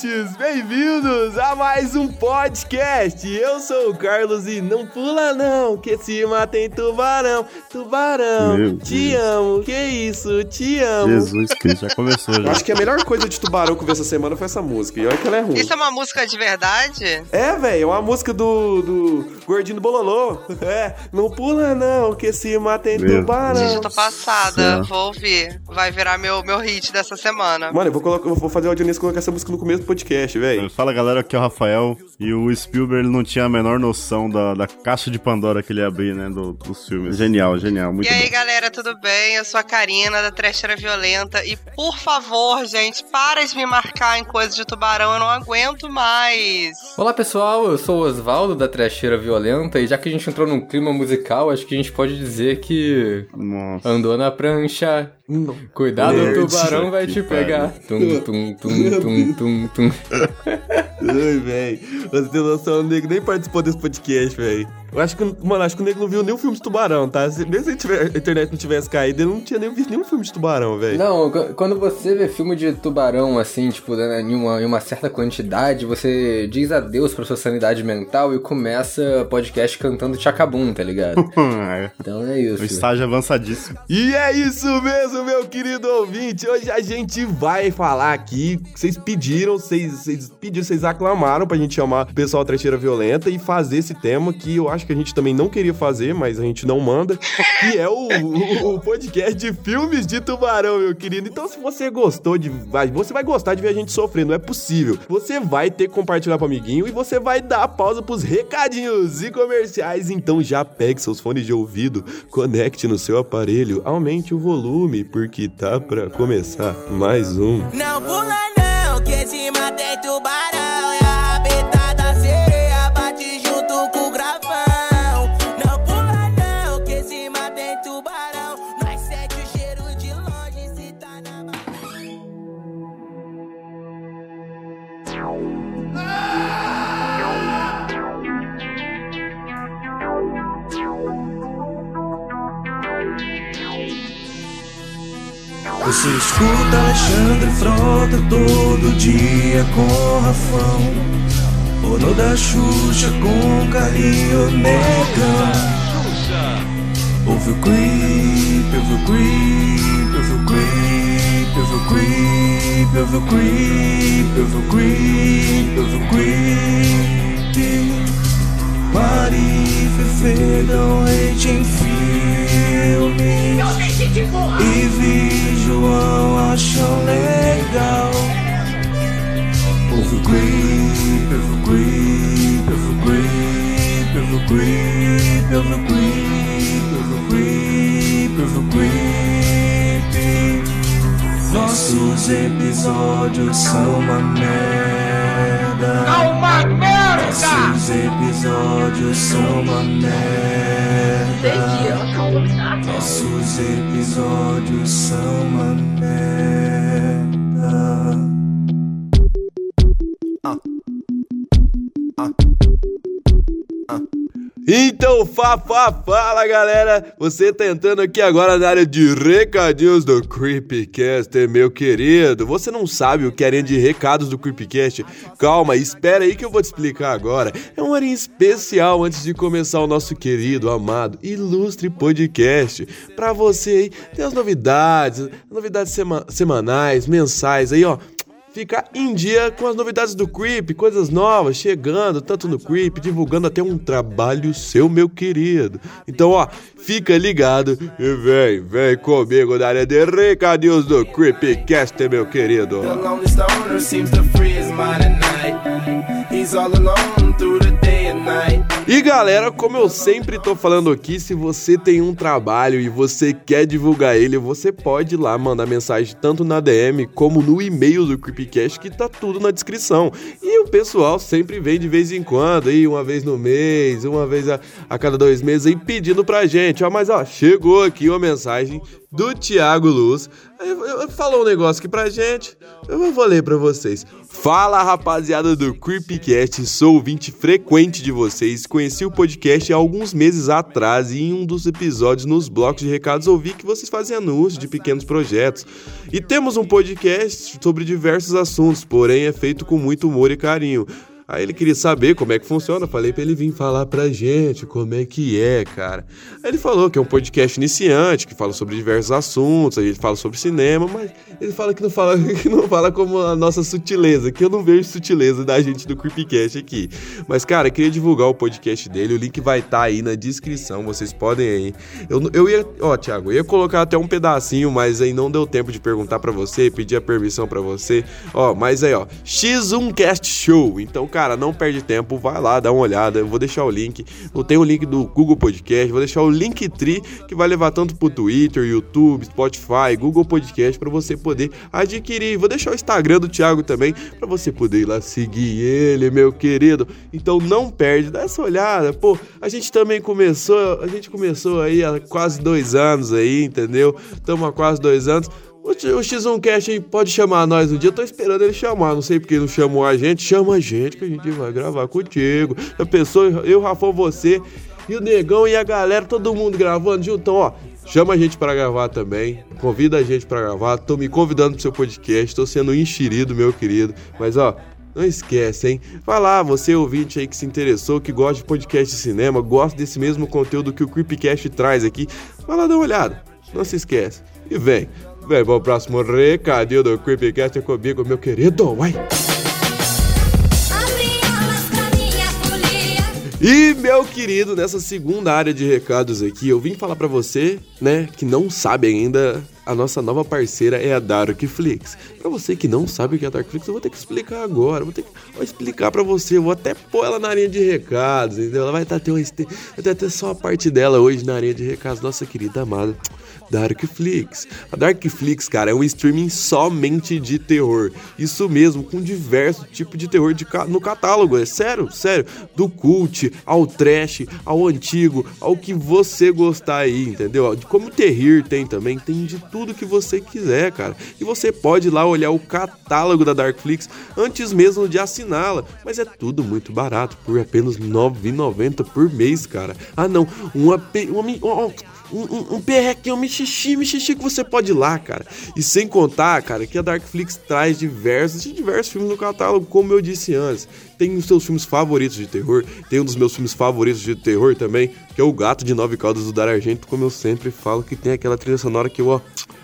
Cheers. Bem-vindos a mais um podcast! Eu sou o Carlos e não pula não, que cima tem tubarão. Tubarão, Meu te Deus. amo, que isso, te amo. Jesus Cristo, já começou já. Acho que a melhor coisa de tubarão que eu vi essa semana foi essa música. E olha que ela é ruim. Isso é uma música de verdade? É, velho, é uma música do, do Gordinho do Bololô. É, não pula não, que cima tem Meu tubarão. Gente, eu tô passada. Céu. Vou ouvir. Vai virar meu, meu hit dessa semana. Mano, eu vou, colocar, eu vou fazer a audiência colocar essa música no começo do podcast, velho. Fala galera, aqui é o Rafael. E o Spielberg não tinha a menor noção da, da caixa de Pandora que ele ia abrir, né? do- dos filmes. Genial, genial, muito E aí, bom. galera, tudo bem? Eu sou a Karina, da Trecheira Violenta. E, por favor, gente, para de me marcar em coisas de tubarão. Eu não aguento mais. Olá pessoal, eu sou o Osvaldo da Trecheira Violenta e já que a gente entrou num clima musical, acho que a gente pode dizer que Nossa. andou na prancha. Cuidado, Nerd. o tubarão vai te pegar. Tum, tum, tum, tum, tum, tum. Ai, velho. Você tem noção, o nego nem participou desse podcast, velho. Eu acho que, mano, acho que o nego não viu nenhum filme de tubarão, tá? Se, mesmo se tiver- a internet não tivesse caído, ele não tinha nem visto nenhum filme de tubarão, velho. Não, qu- quando você vê filme de tubarão, assim, tipo, né, em uma, em uma certa quantidade, você diz adeus pra sua sanidade mental e começa podcast cantando Chacabum, tá ligado? É, Então é isso. o estágio avançadíssimo. E é isso mesmo, meu querido ouvinte. Hoje a gente vai falar aqui. Vocês pediram, vocês pediram, vocês aclamaram pra gente chamar o pessoal trecheira violenta e fazer esse tema que eu acho que a gente também não queria fazer, mas a gente não manda. Que é o, o, o podcast de filmes de tubarão, meu querido. Então, se você gostou de. Você vai gostar de ver a gente sofrer, não é possível. Você vai ter que compartilhar pro amiguinho e você vai dar pausa pros recadinhos e comerciais. Então já pegue seus fones de ouvido, conecte no seu aparelho, aumente o volume, porque tá pra começar mais um. Não pula não, que esse tem tubarão Você escuta Alexandre Frota todo dia com Rafão. Ou no da Xuxa com Carlinho Negão Ouve o creep, ouve o creep, ouve o creep, ouve o creep, ouve o creep, ouve o creep, ouve o creep Mari Fefe dão hate em filmes E vi João acham legal. Ouve o creep, ouve o creep, ouve o creep, ouve o creep, ouve o creep, ouve o creep, ouve o creep Nossos episódios são uma merda. Uma merda Nossos episódios são uma merda nossos episódios são uma merda. Então, fa, fa, fala galera! Você tá entrando aqui agora na área de recadinhos do Creepcast, meu querido. Você não sabe o que é a área de recados do Creepcast? Calma, espera aí que eu vou te explicar agora. É uma área especial antes de começar o nosso querido, amado, ilustre podcast. Pra você aí, tem as novidades, novidades sema- semanais, mensais aí, ó ficar em dia com as novidades do Creep, coisas novas chegando, tanto no Creep, divulgando até um trabalho seu, meu querido. Então, ó, fica ligado e vem, vem comigo na área de recadinhos do Creepcast, meu querido. The E galera, como eu sempre tô falando aqui, se você tem um trabalho e você quer divulgar ele, você pode ir lá mandar mensagem tanto na DM como no e-mail do Creepcast, que tá tudo na descrição. E o pessoal sempre vem de vez em quando, aí uma vez no mês, uma vez a, a cada dois meses, aí pedindo pra gente, ó, mas ó, chegou aqui uma mensagem do Thiago Luz. Falou um negócio aqui pra gente, eu vou ler pra vocês. Fala rapaziada do Creepcast, sou ouvinte frequente de vocês. Conheci o podcast há alguns meses atrás e em um dos episódios nos blocos de recados ouvi que vocês fazem anúncio de pequenos projetos. E temos um podcast sobre diversos assuntos, porém é feito com muito humor e carinho. Aí ele queria saber como é que funciona. Falei pra ele vir falar pra gente como é que é, cara. Aí ele falou que é um podcast iniciante, que fala sobre diversos assuntos, a gente fala sobre cinema, mas ele fala que não fala, que não fala como a nossa sutileza, que eu não vejo sutileza da gente do Creepcast aqui. Mas, cara, queria divulgar o podcast dele, o link vai estar tá aí na descrição, vocês podem aí. Eu, eu ia, ó, Thiago, eu ia colocar até um pedacinho, mas aí não deu tempo de perguntar para você, pedir a permissão para você. Ó, mas aí, ó, X1Cast Show. Então, cara, cara, não perde tempo, vai lá, dá uma olhada. Eu vou deixar o link. Tenho o link do Google Podcast, vou deixar o Linktree que vai levar tanto pro Twitter, YouTube, Spotify, Google Podcast para você poder adquirir. Vou deixar o Instagram do Thiago também para você poder ir lá seguir ele, meu querido. Então não perde, dá essa olhada. Pô, a gente também começou, a gente começou aí há quase dois anos aí, entendeu? Estamos há quase dois anos. O, X1Cast aí pode chamar nós um dia. Eu tô esperando ele chamar. Não sei porque não chamou a gente. Chama a gente que a gente vai gravar contigo. A pessoa, eu, Rafão, você e o Negão e a galera, todo mundo gravando junto. Então, ó, chama a gente para gravar também. Convida a gente para gravar. Tô me convidando pro seu podcast. Tô sendo enxerido, meu querido. Mas, ó, não esquece, hein? Vai lá, você ouvinte aí que se interessou, que gosta de podcast de cinema, gosta desse mesmo conteúdo que o Creepcast traz aqui. Vai lá dar uma olhada. Não se esquece. E vem. Vem para o próximo recadinho do Creepcast é comigo, meu querido. Vai! E meu querido, nessa segunda área de recados aqui, eu vim falar para você, né, que não sabe ainda, a nossa nova parceira é a Darkflix. Para você que não sabe o que é a Darkflix, eu vou ter que explicar agora, vou ter que vou explicar para você, vou até pôr ela na área de recados, entendeu? Ela vai estar ter, uma, vai ter só a parte dela hoje na área de recados, nossa querida amada. Darkflix. A Darkflix, cara, é um streaming somente de terror. Isso mesmo, com diversos tipos de terror de ca no catálogo. É sério, sério. Do cult, ao trash, ao antigo, ao que você gostar aí, entendeu? Como terrir tem também, tem de tudo que você quiser, cara. E você pode ir lá olhar o catálogo da Darkflix antes mesmo de assiná-la. Mas é tudo muito barato, por apenas R$ 9,90 por mês, cara. Ah, não, uma, uma, uma um, um, um perrequinho, um mixixi, mixixi que você pode ir lá, cara. E sem contar, cara, que a Darkflix traz diversos diversos filmes no catálogo, como eu disse antes. Tem os seus filmes favoritos de terror, tem um dos meus filmes favoritos de terror também, que é O Gato de Nove Caudas do Dar Argento, como eu sempre falo, que tem aquela trilha sonora que eu, ó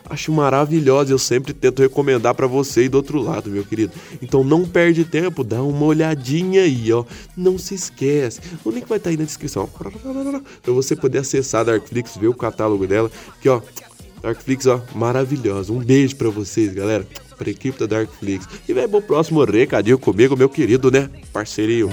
acho maravilhosa. Eu sempre tento recomendar para você e do outro lado, meu querido. Então não perde tempo, dá uma olhadinha aí, ó. Não se esquece. O link vai estar tá aí na descrição. Para você poder acessar a Darkflix, ver o catálogo dela. Que ó, Darkflix, ó, maravilhosa. Um beijo para vocês, galera. Pra equipe da Darkflix. E vai pro próximo recadinho comigo, meu querido, né? Parcerio.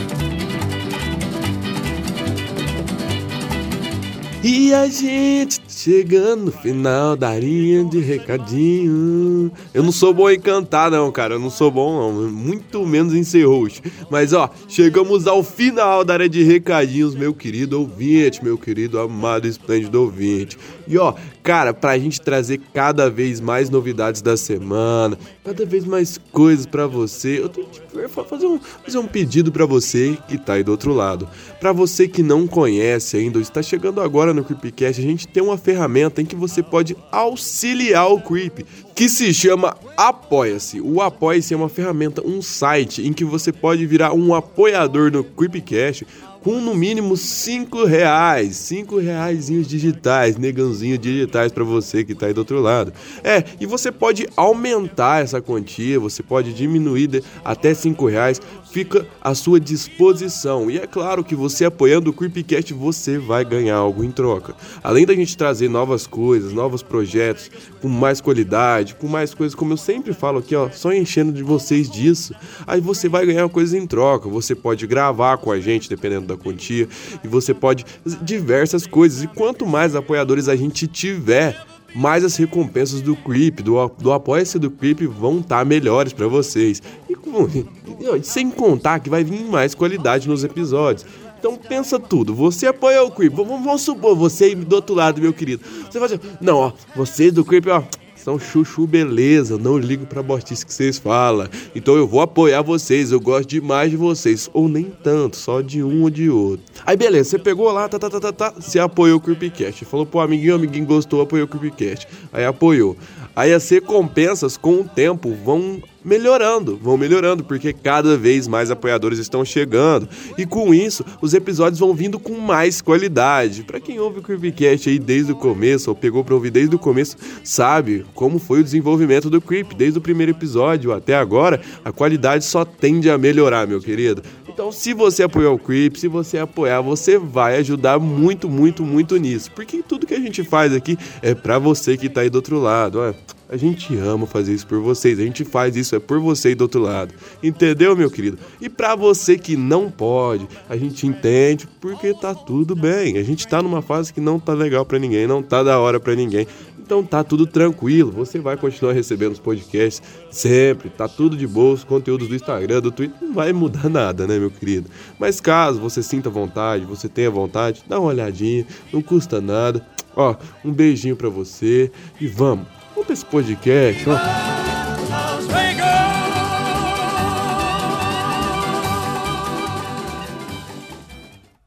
E a gente chegando no final da de recadinho. Eu não sou bom em cantar, não, cara. Eu não sou bom, não. Muito menos em ser host. Mas, ó, chegamos ao final da área de recadinhos, meu querido ouvinte, meu querido amado esplêndido ouvinte. E, ó, cara, pra gente trazer cada vez mais novidades da semana, cada vez mais coisas para você, eu tenho que fazer um, fazer um pedido para você que tá aí do outro lado. Para você que não conhece ainda, está chegando agora no Creepcast, a gente tem uma ferramenta em que você pode auxiliar o Creep, que se chama Apoia-se. O Apoia-se é uma ferramenta, um site em que você pode virar um apoiador no Creepcast com no mínimo 5 reais, 5 reais digitais, negãozinho digitais para você que tá aí do outro lado. É, e você pode aumentar essa quantia, você pode diminuir até 5 reais, fica à sua disposição. E é claro que você apoiando o Creepcast, você vai ganhar algo em troca. Além da gente trazer novas coisas, novos projetos, com mais qualidade, com mais coisas, como eu sempre falo aqui, ó, só enchendo de vocês disso, aí você vai ganhar coisas em troca. Você pode gravar com a gente, dependendo da quantia e você pode diversas coisas. E quanto mais apoiadores a gente tiver, mais as recompensas do Creep, do, do Apoia-se do Creep vão estar tá melhores para vocês. E, sem contar que vai vir mais qualidade nos episódios. Então pensa tudo. Você apoia o Creep. Vamos, supor, você do outro lado, meu querido. Você vai dizer, não, ó, vocês do Creep, ó, são chuchu beleza, não ligo pra botice que vocês falam. Então eu vou apoiar vocês, eu gosto demais de vocês. Ou nem tanto, só de um ou de outro. Aí beleza, você pegou lá, tá, tá, tá, tá, tá, você apoiou o Creepcast. Falou pro amiguinho, amiguinho gostou, apoiou o Creepcast. Aí apoiou. Aí as recompensas com o tempo vão melhorando, vão melhorando, porque cada vez mais apoiadores estão chegando. E com isso, os episódios vão vindo com mais qualidade. Para quem ouve o Creepcast aí desde o começo, ou pegou pra ouvir desde o começo, sabe como foi o desenvolvimento do Creep, desde o primeiro episódio até agora, a qualidade só tende a melhorar, meu querido. Então, se você apoiar o Creep, se você apoiar, você vai ajudar muito, muito, muito nisso. Porque tudo que a gente faz aqui é para você que tá aí do outro lado. Ó. A gente ama fazer isso por vocês. A gente faz isso é por você e do outro lado. Entendeu, meu querido? E para você que não pode, a gente entende porque tá tudo bem. A gente tá numa fase que não tá legal para ninguém, não tá da hora para ninguém. Então tá tudo tranquilo, você vai continuar recebendo os podcasts sempre, tá tudo de boa, os conteúdos do Instagram, do Twitter, não vai mudar nada, né, meu querido? Mas caso você sinta vontade, você tenha vontade, dá uma olhadinha, não custa nada. Ó, um beijinho para você e vamos, vamos pra esse podcast, ó.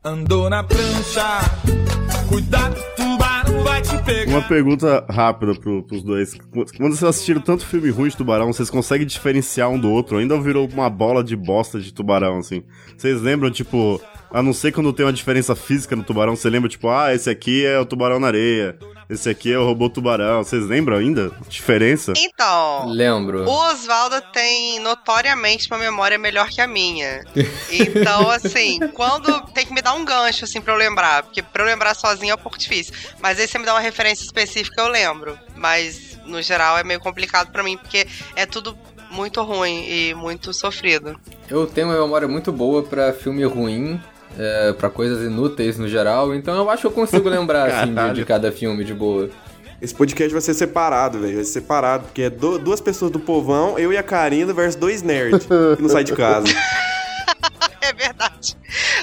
Andou na prancha, cuidado, tubarão vai te pegar. Uma pergunta rápida pro, pros dois. Quando vocês assistiram tanto filme ruim de tubarão, vocês conseguem diferenciar um do outro? Ainda virou uma bola de bosta de tubarão, assim? Vocês lembram, tipo, a não ser quando tem uma diferença física no tubarão, você lembra, tipo, ah, esse aqui é o tubarão na areia, esse aqui é o robô tubarão. Vocês lembram ainda? Diferença? Então, Lembro. o Oswaldo tem notoriamente uma memória melhor que a minha. Então, assim, quando tem que me dar um gancho, assim, pra eu lembrar. Porque pra eu lembrar sozinho é um pouco difícil. Mas aí você me dá uma referência específica, eu lembro. Mas, no geral, é meio complicado pra mim, porque é tudo muito ruim e muito sofrido. Eu tenho uma memória muito boa pra filme ruim, é, para coisas inúteis no geral, então eu acho que eu consigo lembrar assim, de, de cada filme de boa. Esse podcast vai ser separado, velho. Vai ser separado, porque é du- duas pessoas do povão, eu e a Karina versus dois nerds que não sai de casa. É verdade.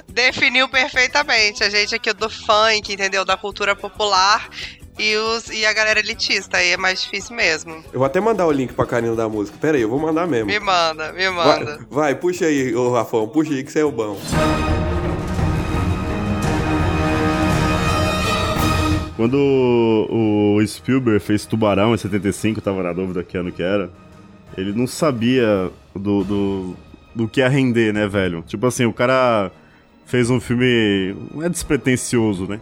Definiu perfeitamente. A gente aqui do funk, entendeu? Da cultura popular e, os, e a galera elitista. Aí é mais difícil mesmo. Eu vou até mandar o link pra Karina da música. Pera aí, eu vou mandar mesmo. Me manda, me Vai, manda. vai, puxa aí, ô Rafão, puxa aí que você é o bom. Quando o, Spielberg fez Tubarão em 75, tava na dúvida que ano que era, ele não sabia do, do, do que ia render, né, velho? Tipo assim, o cara fez um filme. Não é despretensioso, né?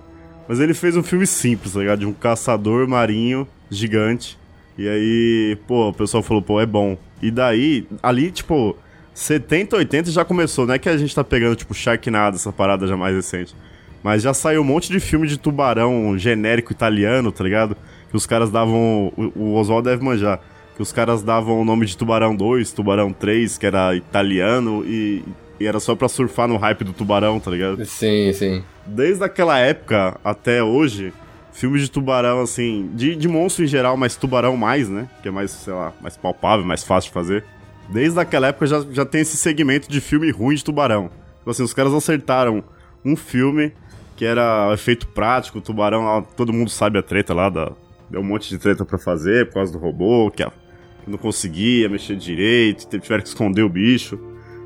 Mas ele fez um filme simples, tá ligado? De um caçador marinho gigante. E aí, pô, o pessoal falou, pô, é bom. E daí, ali, tipo, 70, 80 já começou, não é que a gente tá pegando, tipo, Sharknado, essa parada já mais recente. Mas já saiu um monte de filme de tubarão genérico italiano, tá ligado? Que os caras davam. O, Oswald deve manjar. Que os caras davam o nome de Tubarão 2, Tubarão 3, que era italiano, e, e era só pra surfar no hype do tubarão, tá ligado? Sim, sim. Desde aquela época até hoje, filmes de tubarão, assim, de, de monstro em geral, mas tubarão mais, né? Que é mais, sei lá, mais palpável, mais fácil de fazer. Desde aquela época já, já tem esse segmento de filme ruim de tubarão. Tipo assim, os caras acertaram um filme que era efeito prático, o tubarão, todo mundo sabe a treta lá, da, deu um monte de treta pra fazer por causa do robô, que, a- não conseguia mexer direito, tiveram que esconder o bicho.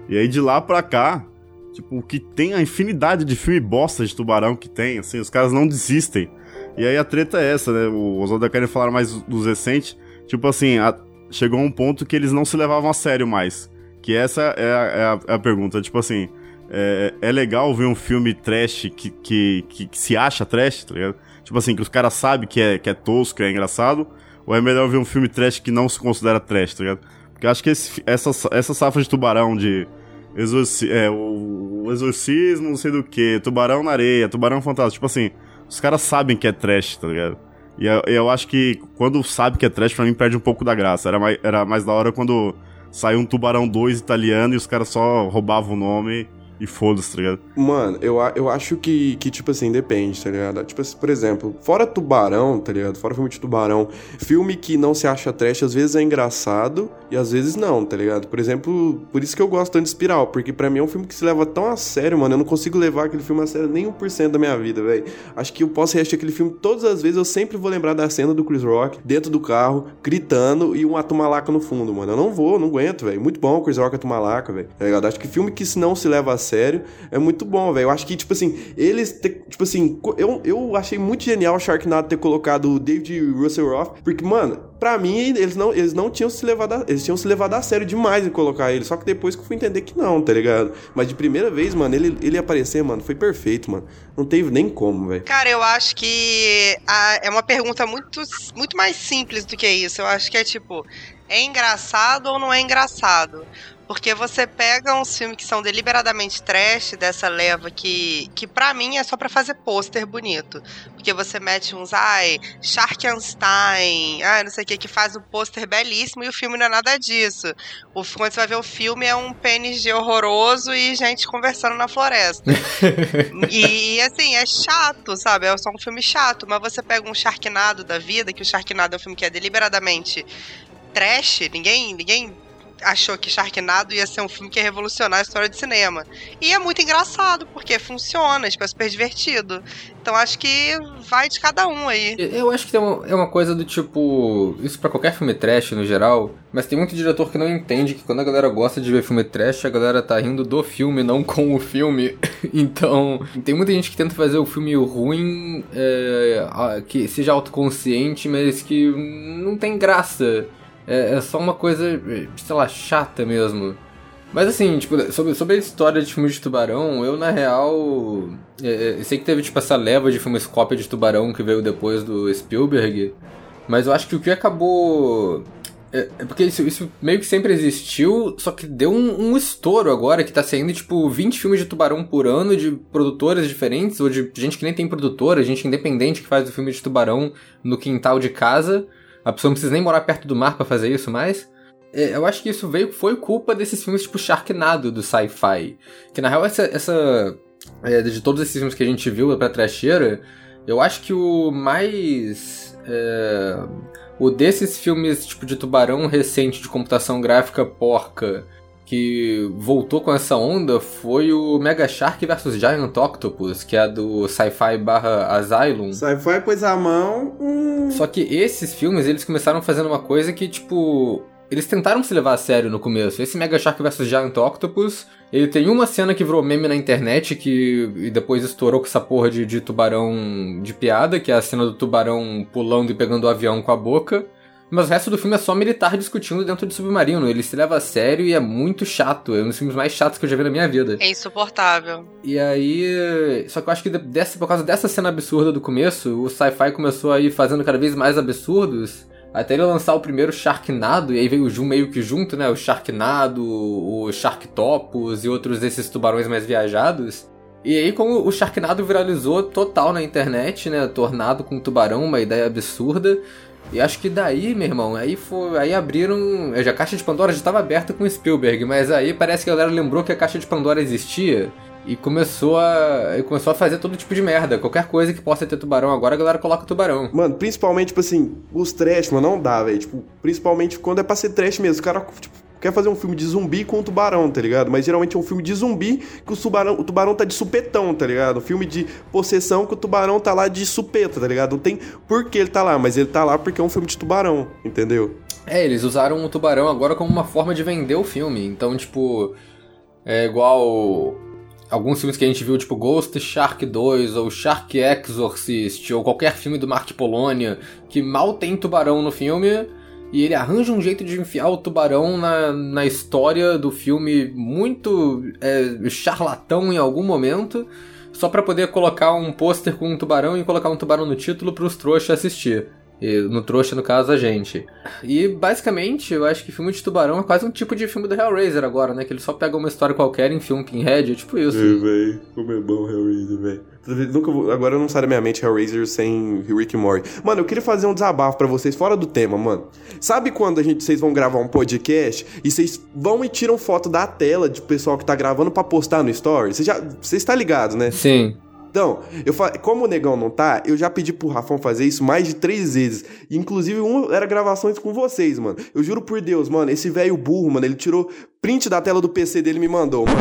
E aí de lá pra cá, Tipo, que tem a infinidade de filme bosta de tubarão que tem, assim, os caras não desistem. E aí a treta é essa, né? O Oswaldo querem falar mais dos recentes. Tipo assim, a- chegou um ponto que eles não se levavam a sério mais. Que essa é a, é a- é a pergunta. Tipo assim, é, é legal ver um filme trash que, que, que, que se acha trash, tá ligado? Tipo assim, que os caras sabem que é, que é tosco, que é engraçado. Ou é melhor ver um filme trash que não se considera trash, tá ligado? Porque eu acho que esse- essa, essa safra de tubarão de exorci é, o, o exorcismo, não sei do que, tubarão na areia, tubarão fantasma. Tipo assim, os caras sabem que é trash, tá ligado? E eu, eu acho que quando sabe que é trash, pra mim perde um pouco da graça. Era mais, era mais da hora quando saiu um Tubarão 2 italiano e os caras só roubavam o nome e foda-se, tá ligado? Mano, eu, eu acho que, que, tipo assim, depende, tá ligado? Tipo assim, por exemplo, fora Tubarão, tá ligado? Fora filme de Tubarão, filme que não se acha trash, às vezes é engraçado e às vezes não, tá ligado? Por exemplo, por isso que eu gosto tanto de Espiral, porque pra mim é um filme que se leva tão a sério, mano. Eu não consigo levar aquele filme a sério nem 1% da minha vida, velho. Acho que eu posso reagir aquele filme todas as vezes, eu sempre vou lembrar da cena do Chris Rock dentro do carro, gritando e um atumalaca no fundo, mano. Eu não vou, não aguento, velho. Muito bom o Chris Rock atumalaca, velho. Tá ligado? Acho que filme que se não se leva a sério é muito bom, velho. Eu acho que, tipo assim, eles, te- tipo assim, eu, eu achei muito genial o Sharknado ter colocado o David Russell-Roth, porque, mano, pra mim, eles não, eles não tinham se levado a, eles tinham se levado a sério demais em colocar ele, só que depois que eu fui entender que não, tá ligado? Mas de primeira vez, mano, ele, ele aparecer, mano, foi perfeito, mano. Não teve nem como, velho. Cara, eu acho que a- é uma pergunta muito, muito mais simples do que isso. Eu acho que é tipo, é engraçado ou não é engraçado? Porque você pega uns filmes que são deliberadamente trash dessa leva que, que para mim é só pra fazer pôster bonito. Porque você mete uns, ai, Sharkenstein, ai, não sei o que, que faz um pôster belíssimo e o filme não é nada disso. O, quando você vai ver o filme é um PNG horroroso e gente conversando na floresta. E, assim, é chato, sabe? É só um filme chato. Mas você pega um Sharknado da vida, que o Sharknado é um filme que é deliberadamente trash, ninguém, ninguém achou que Sharknado ia ser um filme que ia revolucionar a história de cinema. E é muito engraçado, porque funciona, tipo, é super divertido. Então acho que vai de cada um aí. Eu acho que tem uma- é uma coisa do tipo. Isso pra qualquer filme trash no geral. Mas tem muito diretor que não entende que quando a galera gosta de ver filme trash, a galera tá rindo do filme, não com o filme. então, tem muita gente que tenta fazer o filme ruim, é, que seja autoconsciente, mas que não tem graça. É, é só uma coisa, sei lá, chata mesmo. Mas assim, tipo, sobre, sobre a história de filmes de tubarão, eu na real. é, é, sei que teve tipo essa leva de filmes cópia de tubarão que veio depois do Spielberg. Mas eu acho que o que acabou. É, é porque isso, isso meio que sempre existiu, só que deu um, um estouro agora, que tá saindo tipo 20 filmes de tubarão por ano, de produtoras diferentes, ou de gente que nem tem produtora, gente independente que faz o filme de tubarão no quintal de casa. A pessoa não precisa nem morar perto do mar pra fazer isso mais. É, eu acho que isso veio, foi culpa desses filmes tipo Sharknado do sci-fi. Que na real, essa. essa é, de todos esses filmes que a gente viu pra trecheira, eu acho que o mais. é, o desses filmes tipo de tubarão recente de computação gráfica porca que voltou com essa onda foi o Mega Shark vs Giant Octopus, que é do sci-fi barra Asylum. Sci-fi pôs a mão. Hum... Só que esses filmes, eles começaram fazendo uma coisa que, tipo. Eles tentaram se levar a sério no começo. Esse Mega Shark vs Giant Octopus, ele tem uma cena que virou meme na internet que e depois estourou com essa porra de, de tubarão de piada, que é a cena do tubarão pulando e pegando o avião com a boca. Mas o resto do filme é só militar discutindo dentro de submarino. Ele se leva a sério e é muito chato. É um dos filmes mais chatos que eu já vi na minha vida. É insuportável. E aí. Só que eu acho que dessa, por causa dessa cena absurda do começo, o sci-fi começou a ir fazendo cada vez mais absurdos. Até ele lançar o primeiro Sharknado, e aí veio o meio que junto, né? O Sharknado, o Sharktopus e outros desses tubarões mais viajados. E aí, como o Sharknado viralizou total na internet, né? Tornado com tubarão, uma ideia absurda. E acho que daí, meu irmão, aí foi, aí abriram, a caixa de Pandora já estava aberta com Spielberg, mas aí parece que a galera lembrou que a caixa de Pandora existia e começou a começou a fazer todo tipo de merda. Qualquer coisa que possa ter tubarão agora, a galera coloca tubarão. Mano, principalmente, tipo assim, os trash, mano, não dá, velho. Tipo, principalmente quando é pra ser trash mesmo. O cara, tipo, quer fazer um filme de zumbi com um tubarão, tá ligado? Mas geralmente é um filme de zumbi que o tubarão, o tubarão tá de supetão, tá ligado? Um filme de possessão que o tubarão tá lá de supeta, tá ligado? Não tem por que ele tá lá, mas ele tá lá porque é um filme de tubarão, entendeu? É, eles usaram o tubarão agora como uma forma de vender o filme. Então, tipo, é igual alguns filmes que a gente viu, tipo Ghost Shark 2 ou Shark Exorcist ou qualquer filme do Mark Polonia que mal tem tubarão no filme e ele arranja um jeito de enfiar o tubarão na, na história do filme muito é, charlatão em algum momento só pra poder colocar um pôster com um tubarão e colocar um tubarão no título pros trouxas assistir. E no trouxa, no caso, a gente. E basicamente, eu acho que filme de tubarão é quase um tipo de filme do Hellraiser agora, né? Que ele só pega uma história qualquer em filme Pinhead, é tipo isso. É, véi, como é bom Hellraiser, véi. Nunca vou- Agora não sai da minha mente Hellraiser sem Rick Morty. Mano, eu queria fazer um desabafo pra vocês fora do tema, mano. Sabe quando a gente, vocês vão gravar um podcast e vocês vão e tiram foto da tela de pessoal que tá gravando pra postar no story? Vocês já, vocês tá ligado, né? Sim. Então, eu fa... como o negão não tá, eu já pedi pro Rafão fazer isso mais de três vezes. Inclusive, um era gravações com vocês, mano. Eu juro por Deus, mano, esse velho burro, mano, ele tirou print da tela do PC dele e me mandou, mano.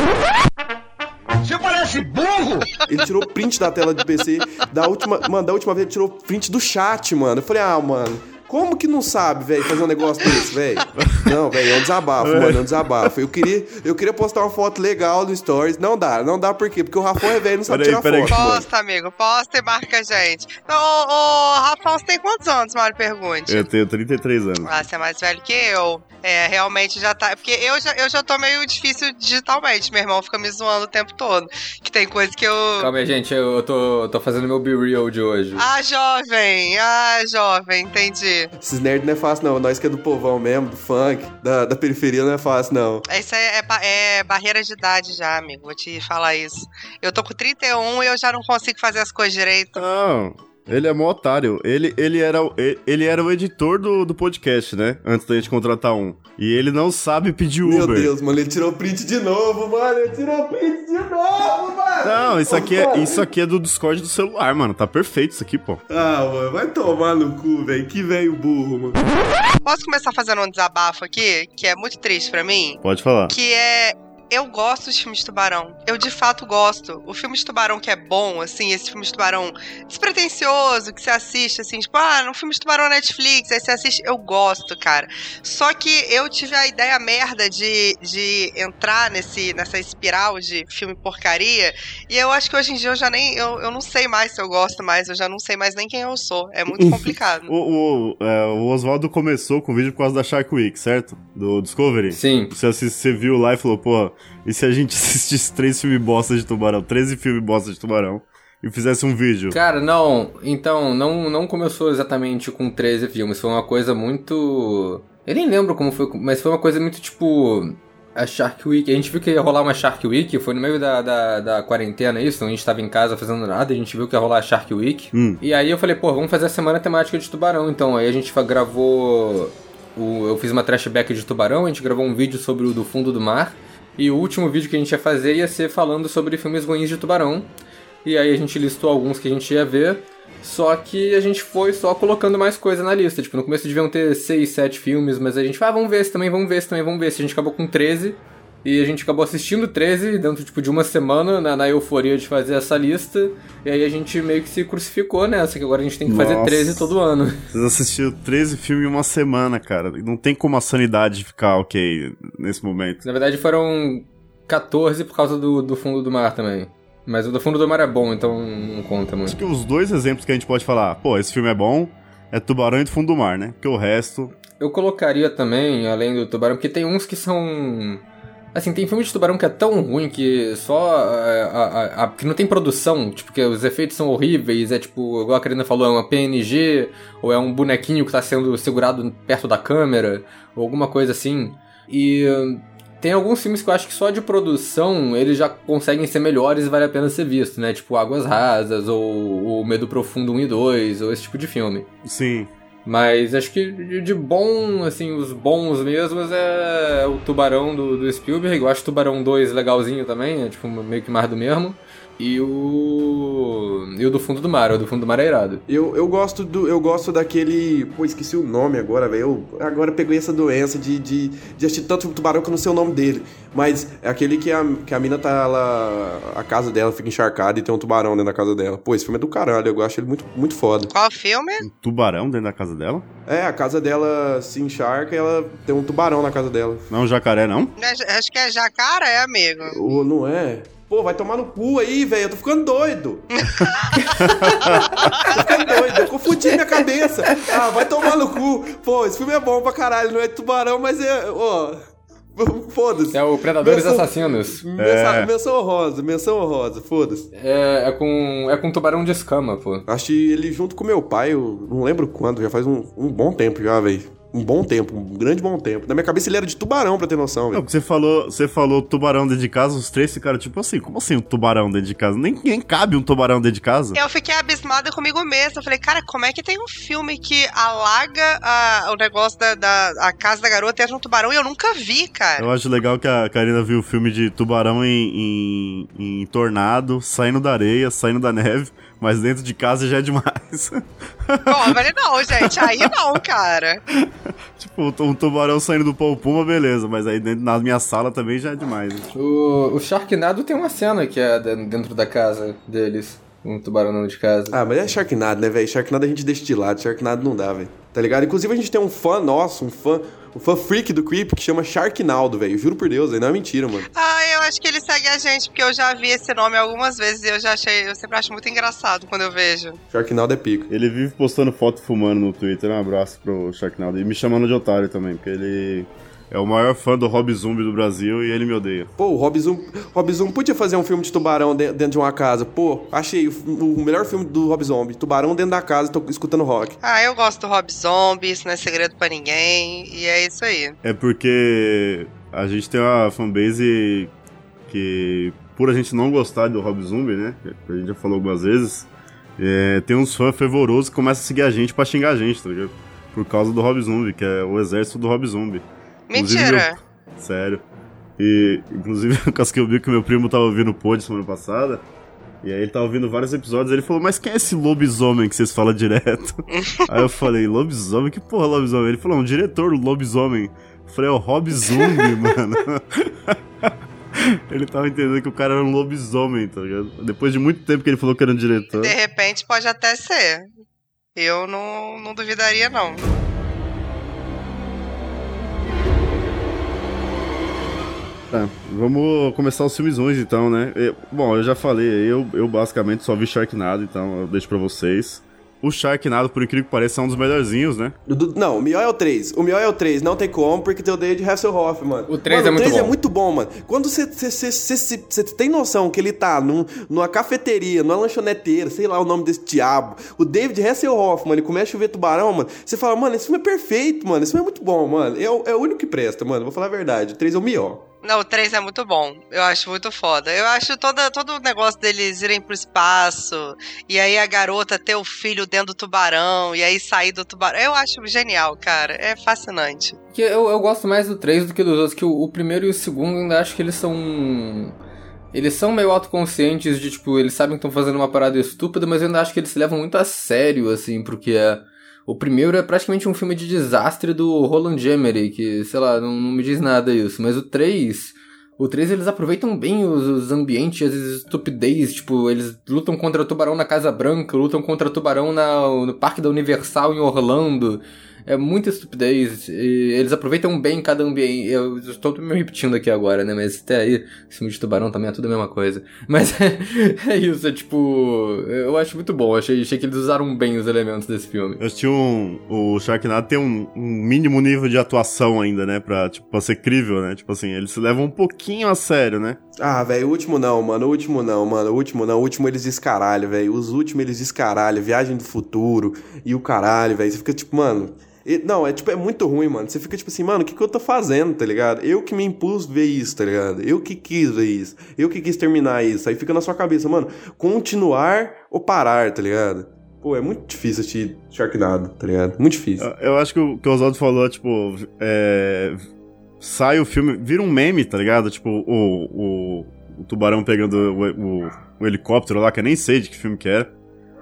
Você parece burro! Ele tirou print da tela do PC da última. Mano, da última vez ele tirou print do chat, mano. Eu falei, ah, mano. Como que não sabe, velho, fazer um negócio desse, velho? Não, velho, é um desabafo, mano, é um desabafo. Eu queria, eu queria postar uma foto legal no Stories. Não dá, não dá por quê? Porque o Rafão é velho e não sabe Peraí, tirar peraí. foto, mano. Posta, amigo, posta e marca a gente. Ô, ô, Rafael, você tem quantos anos, Mário Pergunte? Eu tenho 33 anos. Ah, você é mais velho que eu. É, realmente já tá. Porque eu já, eu já tô meio difícil digitalmente. Meu irmão fica me zoando o tempo todo. Que tem coisa que eu. Calma aí, gente, eu tô, tô fazendo meu Be Real de hoje. Ah, jovem! Ah, jovem, entendi. Esses nerds não é fácil, não. Nós que é do povão mesmo, do funk, da, da periferia, não é fácil, não. Isso é, é, é barreira de idade já, amigo. Vou te falar isso. Eu tô com 31 e eu já não consigo fazer as coisas direito. Não, ele é mó otário. Ele, ele, era, o- ele, era o editor do, do podcast, né? Antes da gente contratar um. E ele não sabe pedir Uber. Meu Deus, mano, ele tirou print de novo, mano. Ele tirou print de novo, mano. Não, isso aqui, é, isso aqui é do Discord do celular, mano. Tá perfeito isso aqui, pô. Ah, mano, vai tomar no cu, velho. Que velho burro, mano. Posso começar fazendo um desabafo aqui, que é muito triste pra mim? Pode falar. Que é. Eu gosto de filmes de tubarão. Eu de fato gosto. O filme de tubarão que é bom, assim, esse filme de tubarão despretensioso, que você assiste, assim, tipo, ah, no filme de tubarão Netflix, aí você assiste, eu gosto, cara. Só que eu tive a ideia merda de, de entrar nesse, nessa espiral de filme porcaria, e eu acho que hoje em dia eu já nem. Eu, eu não sei mais se eu gosto mais, eu já não sei mais nem quem eu sou. É muito complicado. O, o, é, o Oswaldo começou com o vídeo por causa da Shark Week, certo? Do Discovery. Sim. Você, você viu lá e falou, pô, e se a gente assistisse três filmes bosta de tubarão, 13 filmes bosta de tubarão, e fizesse um vídeo? Cara, não. Então, não, não começou exatamente com 13 filmes. Foi uma coisa muito. Eu nem lembro como foi, mas foi uma coisa muito tipo. A Shark Week. A gente viu que ia rolar uma Shark Week. Foi no meio da, da, da quarentena, isso. A gente tava em casa fazendo nada. A gente viu que ia rolar a Shark Week. Hum. E aí eu falei, pô, vamos fazer a semana temática de tubarão. Então, aí a gente gravou. O, eu fiz uma trashback de tubarão. A gente gravou um vídeo sobre o do fundo do mar. E o último vídeo que a gente ia fazer ia ser falando sobre filmes ruins de tubarão. E aí a gente listou alguns que a gente ia ver. Só que a gente foi só colocando mais coisa na lista. Tipo, no começo deviam ter 6, 7 filmes, mas a gente ah, vamos ver esse também, vamos ver esse também, vamos ver esse. A gente acabou com 13. E a gente acabou assistindo 13 dentro tipo, de uma semana, na, na euforia de fazer essa lista. E aí a gente meio que se crucificou nessa, que agora a gente tem que fazer Nossa. 13 todo ano. Vocês assistiram 13 filmes em uma semana, cara. Não tem como a sanidade ficar ok nesse momento. Na verdade foram 14 por causa do, do fundo do mar também. Mas o do fundo do mar é bom, então não conta muito. Acho que os dois exemplos que a gente pode falar, pô, esse filme é bom, é Tubarão e do Fundo do Mar, né? Porque o resto. Eu colocaria também, além do tubarão, porque tem uns que são. Assim, tem filme de tubarão que é tão ruim que só. é, A, a- a- que não tem produção, tipo, que os efeitos são horríveis, é tipo, igual a Karina falou, é uma PNG, ou é um bonequinho que tá sendo segurado perto da câmera, ou alguma coisa assim. E. Tem alguns filmes que eu acho que só de produção eles já conseguem ser melhores e vale a pena ser visto, né? Tipo Águas Rasas, ou o Medo Profundo 1 e 2, ou esse tipo de filme. Sim. Mas acho que de bom, assim, os bons mesmos é o Tubarão do, do Spielberg. Eu acho Tubarão 2 legalzinho também, é tipo meio que mais do mesmo. E o. E o do fundo do mar, o do fundo do mar é irado. Eu, eu gosto do. Eu gosto daquele. Pô, esqueci o nome agora, velho. Eu agora peguei essa doença de, de, de assistir tanto tubarão que eu não sei o nome dele. Mas é aquele que a, que a mina tá. Ela, a casa dela fica encharcada e tem um tubarão dentro da casa dela. Pô, esse filme é do caralho. Eu acho ele muito, muito foda. Qual filme? Um tubarão dentro da casa dela? É, a casa dela se encharca e ela tem um tubarão na casa dela. Não, um jacaré, não? Não é- Acho que é jacaré, amigo. Ou não é? Pô, vai tomar no cu aí, velho. Eu tô ficando doido. tô ficando doido. Eu confundi minha cabeça. Ah, vai tomar no cu. Pô, esse filme é bom pra caralho. Não é tubarão, mas é. Ó. Foda-se. É o Predadores Menção- Assassinos. Menção, É. menção honrosa, menção honrosa, foda-se. É, é com é com tubarão de escama, pô. Achei ele junto com meu pai, eu não lembro quando, já faz um, um bom tempo já, velho. Um bom tempo, um grande bom tempo. Na minha cabeça ele era de tubarão, pra ter noção, Não, você falou, você falou tubarão dentro de casa, os três ficaram tipo assim, como assim um tubarão dentro de casa? Nem, nem cabe um tubarão dentro de casa. Eu fiquei abismada comigo mesma. Eu falei, cara, como é que tem um filme que alaga a- o negócio da, da a casa da garota e entra um tubarão e eu nunca vi, cara. Eu acho legal que a Karina viu o filme de tubarão em, em, em tornado, saindo da areia, saindo da neve, mas dentro de casa já é demais. Falei, não, gente, aí não, cara. tipo, um tubarão saindo do pau puma, beleza, mas aí dentro, na minha sala também já é demais. O, o Sharknado tem uma cena que é de- dentro da casa deles. Um tubarão dentro de casa. Ah, mas é Sharknado, né, velho? Sharknado a gente deixa de lado, Sharknado não dá, velho. Tá ligado? Inclusive a gente tem um fã nosso, um fã, um fã freak do Creep que chama Sharknaldo, velho. Juro por Deus, aí não é mentira, mano. Ah, eu acho que ele segue a gente, porque eu já vi esse nome algumas vezes e eu já achei, eu sempre acho muito engraçado quando eu vejo. Sharknaldo é pico. Ele vive postando foto fumando no Twitter, um abraço pro Sharknado. E me chamando de otário também, porque ele é o maior fã do Rob Zombie do Brasil e ele me odeia. Pô, o Rob Zoom, Rob Zoom podia fazer um filme de tubarão de- dentro de uma casa. Pô, achei o, o melhor filme do Rob Zombie. Tubarão dentro da casa, tô escutando rock. Ah, eu gosto do Rob Zombie, isso não é segredo pra ninguém, e é isso aí. É porque a gente tem uma fanbase que, por a gente não gostar do Rob Zombie, né? A gente já falou algumas vezes. é, tem uns fãs fervorosos que começam a seguir a gente pra xingar a gente, tá ligado? Por causa do Rob Zombie, que é o exército do Rob Zombie. Mentira. Sério. E, inclusive, o Casqueu viu que meu primo tava ouvindo o pod semana passada. E aí ele tava ouvindo vários episódios ele falou, mas quem é esse lobisomem que vocês falam direto? aí eu falei, lobisomem? Que porra lobisomem? Ele falou, um diretor lobisomem. Eu falei, é o Rob Zombie, mano. ele tava entendendo que o cara era um lobisomem, tá ligado? Depois de muito tempo que ele falou que era um diretor. De repente pode até ser. Eu não, não duvidaria, não. Tá, vamos começar os filmes ruins então, né? Eu- bom, eu já falei, eu, eu basicamente só vi Sharknado, então eu deixo pra vocês. O Sharknado, por incrível que pareça, é um dos melhorzinhos, né? Do- não, o melhor é o 3. O melhor é o 3, não tem como, porque tem o de Hasselhoff, mano. O três Mano, é muito O 3 é bom. muito bom, mano. Quando você você tem noção que ele tá num, numa cafeteria, numa lanchoneteira, sei lá o nome desse diabo, o David Hasselhoff, mano, ele começa a chover tubarão, mano, você fala, mano, esse filme é perfeito, mano, esse filme é muito bom, mano. É, o- é o único que presta, mano, vou falar a verdade. O 3 é o melhor. Não, o 3 é muito bom. Eu acho muito foda. Eu acho toda, todo o negócio deles irem pro espaço, e aí a garota ter o filho dentro do tubarão, e aí sair do tubarão. Eu acho genial, cara. É fascinante. Eu, eu gosto mais do 3 do que dos outros, que o, o primeiro e o segundo ainda acho que eles são. Eles são meio autoconscientes de, tipo, eles sabem que estão fazendo uma parada estúpida, mas eu ainda acho que eles se levam muito a sério, assim, porque é. O primeiro é praticamente um filme de desastre do Roland Emmerich, que, sei lá, não, não me diz nada isso, mas o 3. O 3 eles aproveitam bem os, os ambientes, as estupidez, tipo, eles lutam contra o tubarão na Casa Branca, lutam contra o tubarão na, no Parque da Universal em Orlando. É muita estupidez. E eles aproveitam bem cada ambiente. Eu estou me repetindo aqui agora, né? Mas até aí, filme de tubarão também é tudo a mesma coisa. Mas é, é isso, é tipo. Eu acho muito bom. Achei, achei que eles usaram bem os elementos desse filme. Eu tinha um. O Sharknado tem um, um mínimo nível de atuação ainda, né? Pra, tipo, pra ser crível, né? Tipo assim, eles se levam um pouquinho a sério, né? Ah, velho, o último não, mano. O último não, mano. O último não. O último eles descaralham, velho. Os últimos eles descaralham. Viagem do futuro e o caralho, velho. Você fica tipo, mano. E- Não, é tipo, é muito ruim, mano. Você fica tipo assim, mano, o que, que eu tô fazendo, tá ligado? Eu que me impus ver isso, tá ligado? Eu que quis ver isso. Eu que quis terminar isso. Aí fica na sua cabeça, mano, continuar ou parar, tá ligado? Pô, é muito difícil assistir Sharknado, tá ligado? Muito difícil. Eu, acho que o que o Oswaldo falou, tipo, é. Sai o filme, vira um meme, tá ligado? Tipo, o, o, o tubarão pegando o, o, o helicóptero lá, que eu nem sei de que filme que era.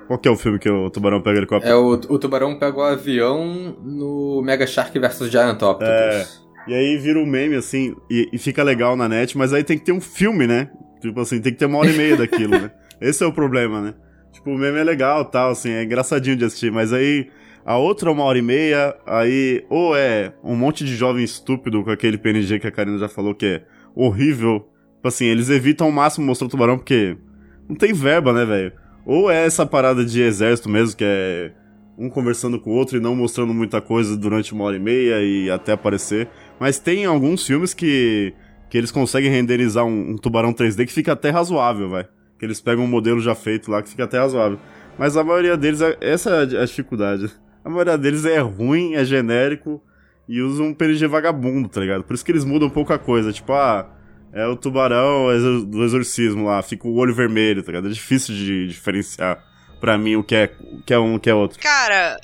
Qual que é o filme que o tubarão pega o helicóptero? É, o, o tubarão pega o avião no Mega Shark vs Giant Octopus. É. E aí vira um meme, assim, e, e fica legal na net, mas aí tem que ter um filme, né? Tipo assim, tem que ter uma hora e meia daquilo, né? Esse é o problema, né? Tipo, o meme é legal tal, assim, é engraçadinho de assistir, mas aí a outra uma hora e meia, aí ou é um monte de jovem estúpido com aquele PNG que a Karina já falou que é horrível. Tipo assim, eles evitam ao máximo mostrar o tubarão porque não tem verba, né, velho? Ou é essa parada de exército mesmo, que é um conversando com o outro e não mostrando muita coisa durante uma hora e meia e até aparecer. Mas tem alguns filmes que, que eles conseguem renderizar um, um tubarão 3D que fica até razoável, vai. Que eles pegam um modelo já feito lá que fica até razoável. Mas a maioria deles, é- essa é a- dificuldade. A maioria deles é ruim, é genérico e usa um PNG vagabundo, tá ligado? Por isso que eles mudam pouca coisa. Tipo, ah, é o tubarão do exorcismo lá, fica o olho vermelho, tá ligado? É difícil de diferenciar pra mim o que é, o que é um o que é outro. Cara,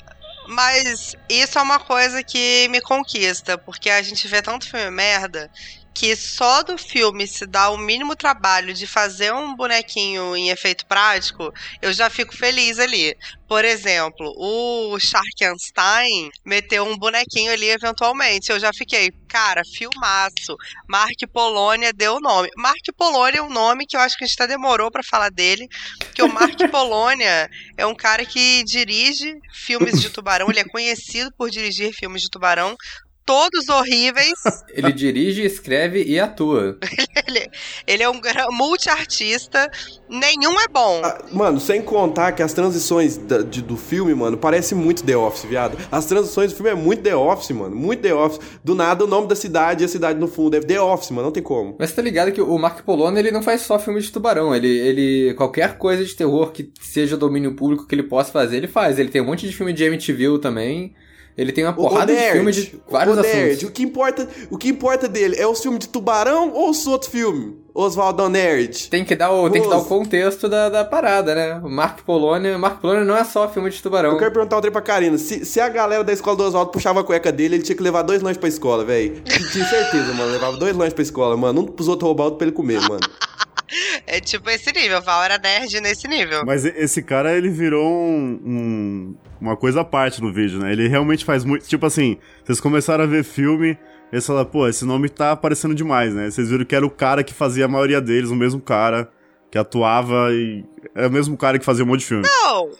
mas isso é uma coisa que me conquista, porque a gente vê tanto filme merda que só do filme se dá o mínimo trabalho de fazer um bonequinho em efeito prático, eu já fico feliz ali. Por exemplo, o Sharkenstein meteu um bonequinho ali eventualmente. Eu já fiquei, cara, filmaço. Mark Polônia deu o nome. Mark Polônia é um nome que eu acho que a gente até demorou pra falar dele, porque o Mark Polônia é um cara que dirige filmes de tubarão, ele é conhecido por dirigir filmes de tubarão, todos horríveis. Ele dirige, escreve e atua. ele, ele é um multiartista, nenhum é bom. Ah, Mano, sem contar que as transições da- de- do filme, mano, parece muito The Office, viado. As transições do filme é muito The Office, mano. Muito The Office. Do nada o nome da cidade e a cidade no fundo. É The Office, mano. Não tem como. Mas tá ligado que o Mark Polona, ele não faz só filme de tubarão. Ele, ele. Qualquer coisa de terror que seja domínio público que ele possa fazer, ele faz. Ele tem um monte de filme de MTV também. Ele tem uma porrada Ô, de nerd, filme de vários ô, nerd, assuntos. O que, importa, o que importa dele é o filme de tubarão ou os outros filmes? Oswaldão Nerd. Tem que dar o, tem que dar o Os- contexto da, da parada, né? O Mark Polônia. Mark Polônia não é só filme de tubarão. Eu quero perguntar um trem pra Karina. Se, se a galera da escola do Oswaldo puxava a cueca dele, ele tinha que levar dois lanches pra escola, velho. Tinha certeza, mano. Levava dois lanches pra escola, mano. Um pros outros roubar, outro pra ele comer, mano. É tipo esse nível, Val era nerd nesse nível. Mas esse cara, ele virou um, um- uma coisa à parte no vídeo, né? Ele realmente faz muito. Tipo assim, vocês começaram a ver filme, eles falaram, pô, esse nome tá aparecendo demais, né? Vocês viram que era o cara que fazia a maioria deles, o mesmo cara que atuava e. É o mesmo cara que fazia um monte de filme. Não!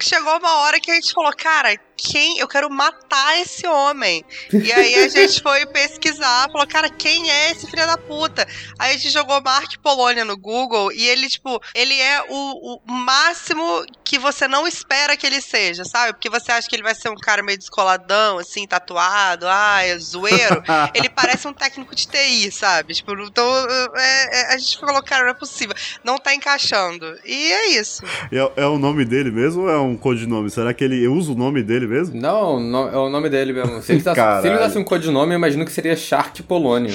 Chegou uma hora que a gente falou, cara, quem? Eu quero matar esse homem. E aí a gente foi pesquisar, falou, cara, quem é esse filho da puta? Aí a gente jogou Mark Polônia no Google e ele, tipo, ele é o, o máximo que você não espera que ele seja, sabe? Porque você acha que ele vai ser um cara meio descoladão, assim, tatuado, ah, é zoeiro. ele parece um técnico de TI, sabe? Tipo, então é- é- a gente falou, cara, não é possível. Não tá encaixando. E é isso. É, é o nome dele mesmo ou é um codinome? Será que ele usa o nome dele mesmo? Não, no- é o nome dele mesmo. Se ele, tá, se ele usasse um codinome, eu imagino que seria Shark Polônia.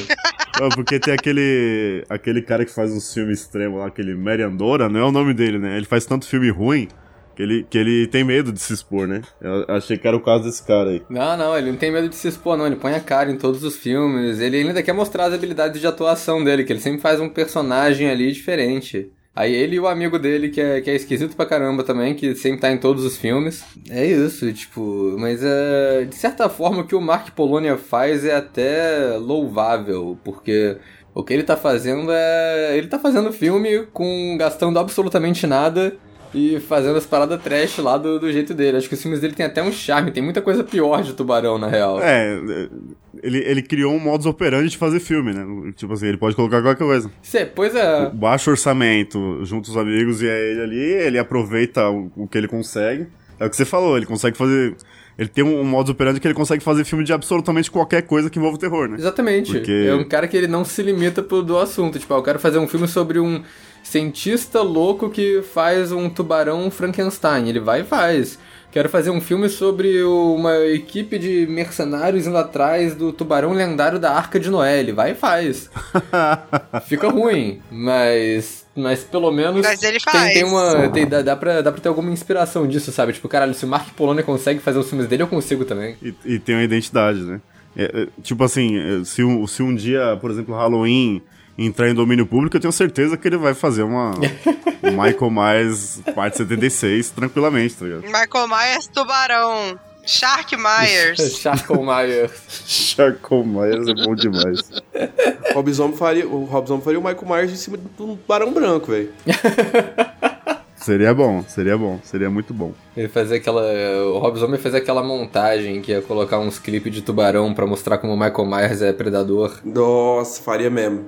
Não, porque tem aquele aquele cara que faz uns filmes extremos lá, aquele Meriandora, não é o nome dele, né? Ele faz tanto filme ruim que ele, que ele tem medo de se expor, né? Eu achei que era o caso desse cara aí. Não, não, ele não tem medo de se expor, não. Ele põe a cara em todos os filmes. Ele ainda quer mostrar as habilidades de atuação dele, que ele sempre faz um personagem ali diferente. Aí ele e o amigo dele, que é, que é esquisito pra caramba também, que sempre tá em todos os filmes. É isso, tipo. Mas é. De certa forma, o que o Mark Polônia faz é até louvável, porque. O que ele tá fazendo é. Ele tá fazendo filme com. gastando absolutamente nada e fazendo as paradas trash lá do, do jeito dele. Acho que os filmes dele tem até um charme, tem muita coisa pior de tubarão, na real. É, ele, ele criou um modus operandi de fazer filme, né? Tipo assim, ele pode colocar qualquer coisa. Cê, pois é. Baixo orçamento, junto os amigos e é ele ali, ele aproveita o, o que ele consegue. É o que você falou, ele consegue fazer. Ele tem um, um modus operandi que ele consegue fazer filme de absolutamente qualquer coisa que envolva terror, né? Exatamente. Porque- É um cara que ele não se limita pro, do assunto. Tipo, ah, eu quero fazer um filme sobre um cientista louco que faz um tubarão Frankenstein. Ele vai e faz. Quero fazer um filme sobre uma equipe de mercenários indo atrás do tubarão lendário da Arca de Noé. Ele vai e faz. Fica ruim, mas. Mas pelo menos. Mas ele tem- faz. Tem, uma. Tem, dá, dá, pra, dá pra ter alguma inspiração disso, sabe? Tipo, caralho, se o Mark Polônia consegue fazer os filmes dele, eu consigo também. E, e tem uma identidade, né? É, é, tipo assim, é, se um, se um dia, por exemplo, Halloween entrar em domínio público, eu tenho certeza que ele vai fazer uma um Michael Myers parte 76 tranquilamente, tá ligado? Michael Myers, Tubarão. Shark Myers. Charcoal Myers. Michael Myers é bom demais. Rob Zombie faria, o Rob Zombie faria o Michael Myers em cima de um barão branco, velho. Seria bom, seria bom, seria muito bom. Ele fazia aquela. O Rob Zombie fez aquela montagem que ia colocar uns clipes de tubarão pra mostrar como o Michael Myers é predador. Nossa, faria mesmo.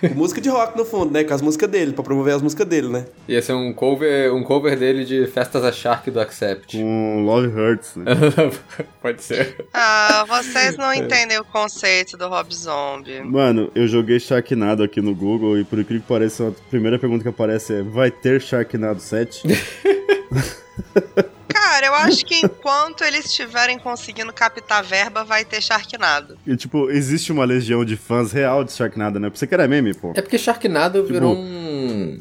Com música de rock no fundo, né? Com as músicas dele, pra promover as músicas dele, né? Ia ser um cover, um cover dele de Festas a Shark do Accept. Com Love Hurts, né? Pode ser. Ah, vocês não entendem o conceito do Rob Zombie. Mano, eu joguei Sharknado aqui no Google e por incrível que pareça, a primeira pergunta que aparece é: vai ter Sharknado 7? Cara, eu acho que enquanto eles estiverem conseguindo captar verba, vai ter Sharknado. e tipo, existe uma legião de fãs real de Sharknado, né? Pra você que era meme, pô. É porque Sharknado virou Tipo- um.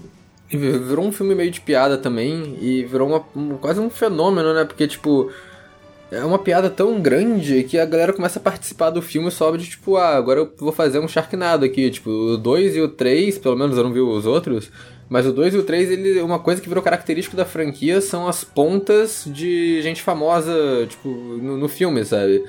Virou um filme meio de piada também. E virou uma, um- quase um fenômeno, né? Porque, tipo. É uma piada tão grande que a galera começa a participar do filme só de tipo, ah, agora eu vou fazer um Sharknado aqui. Tipo, o 2 e o 3, pelo menos eu não vi os outros. Mas o 2 e o 3, ele, uma coisa que virou característico da franquia são as pontas de gente famosa, tipo, no, no filme, sabe?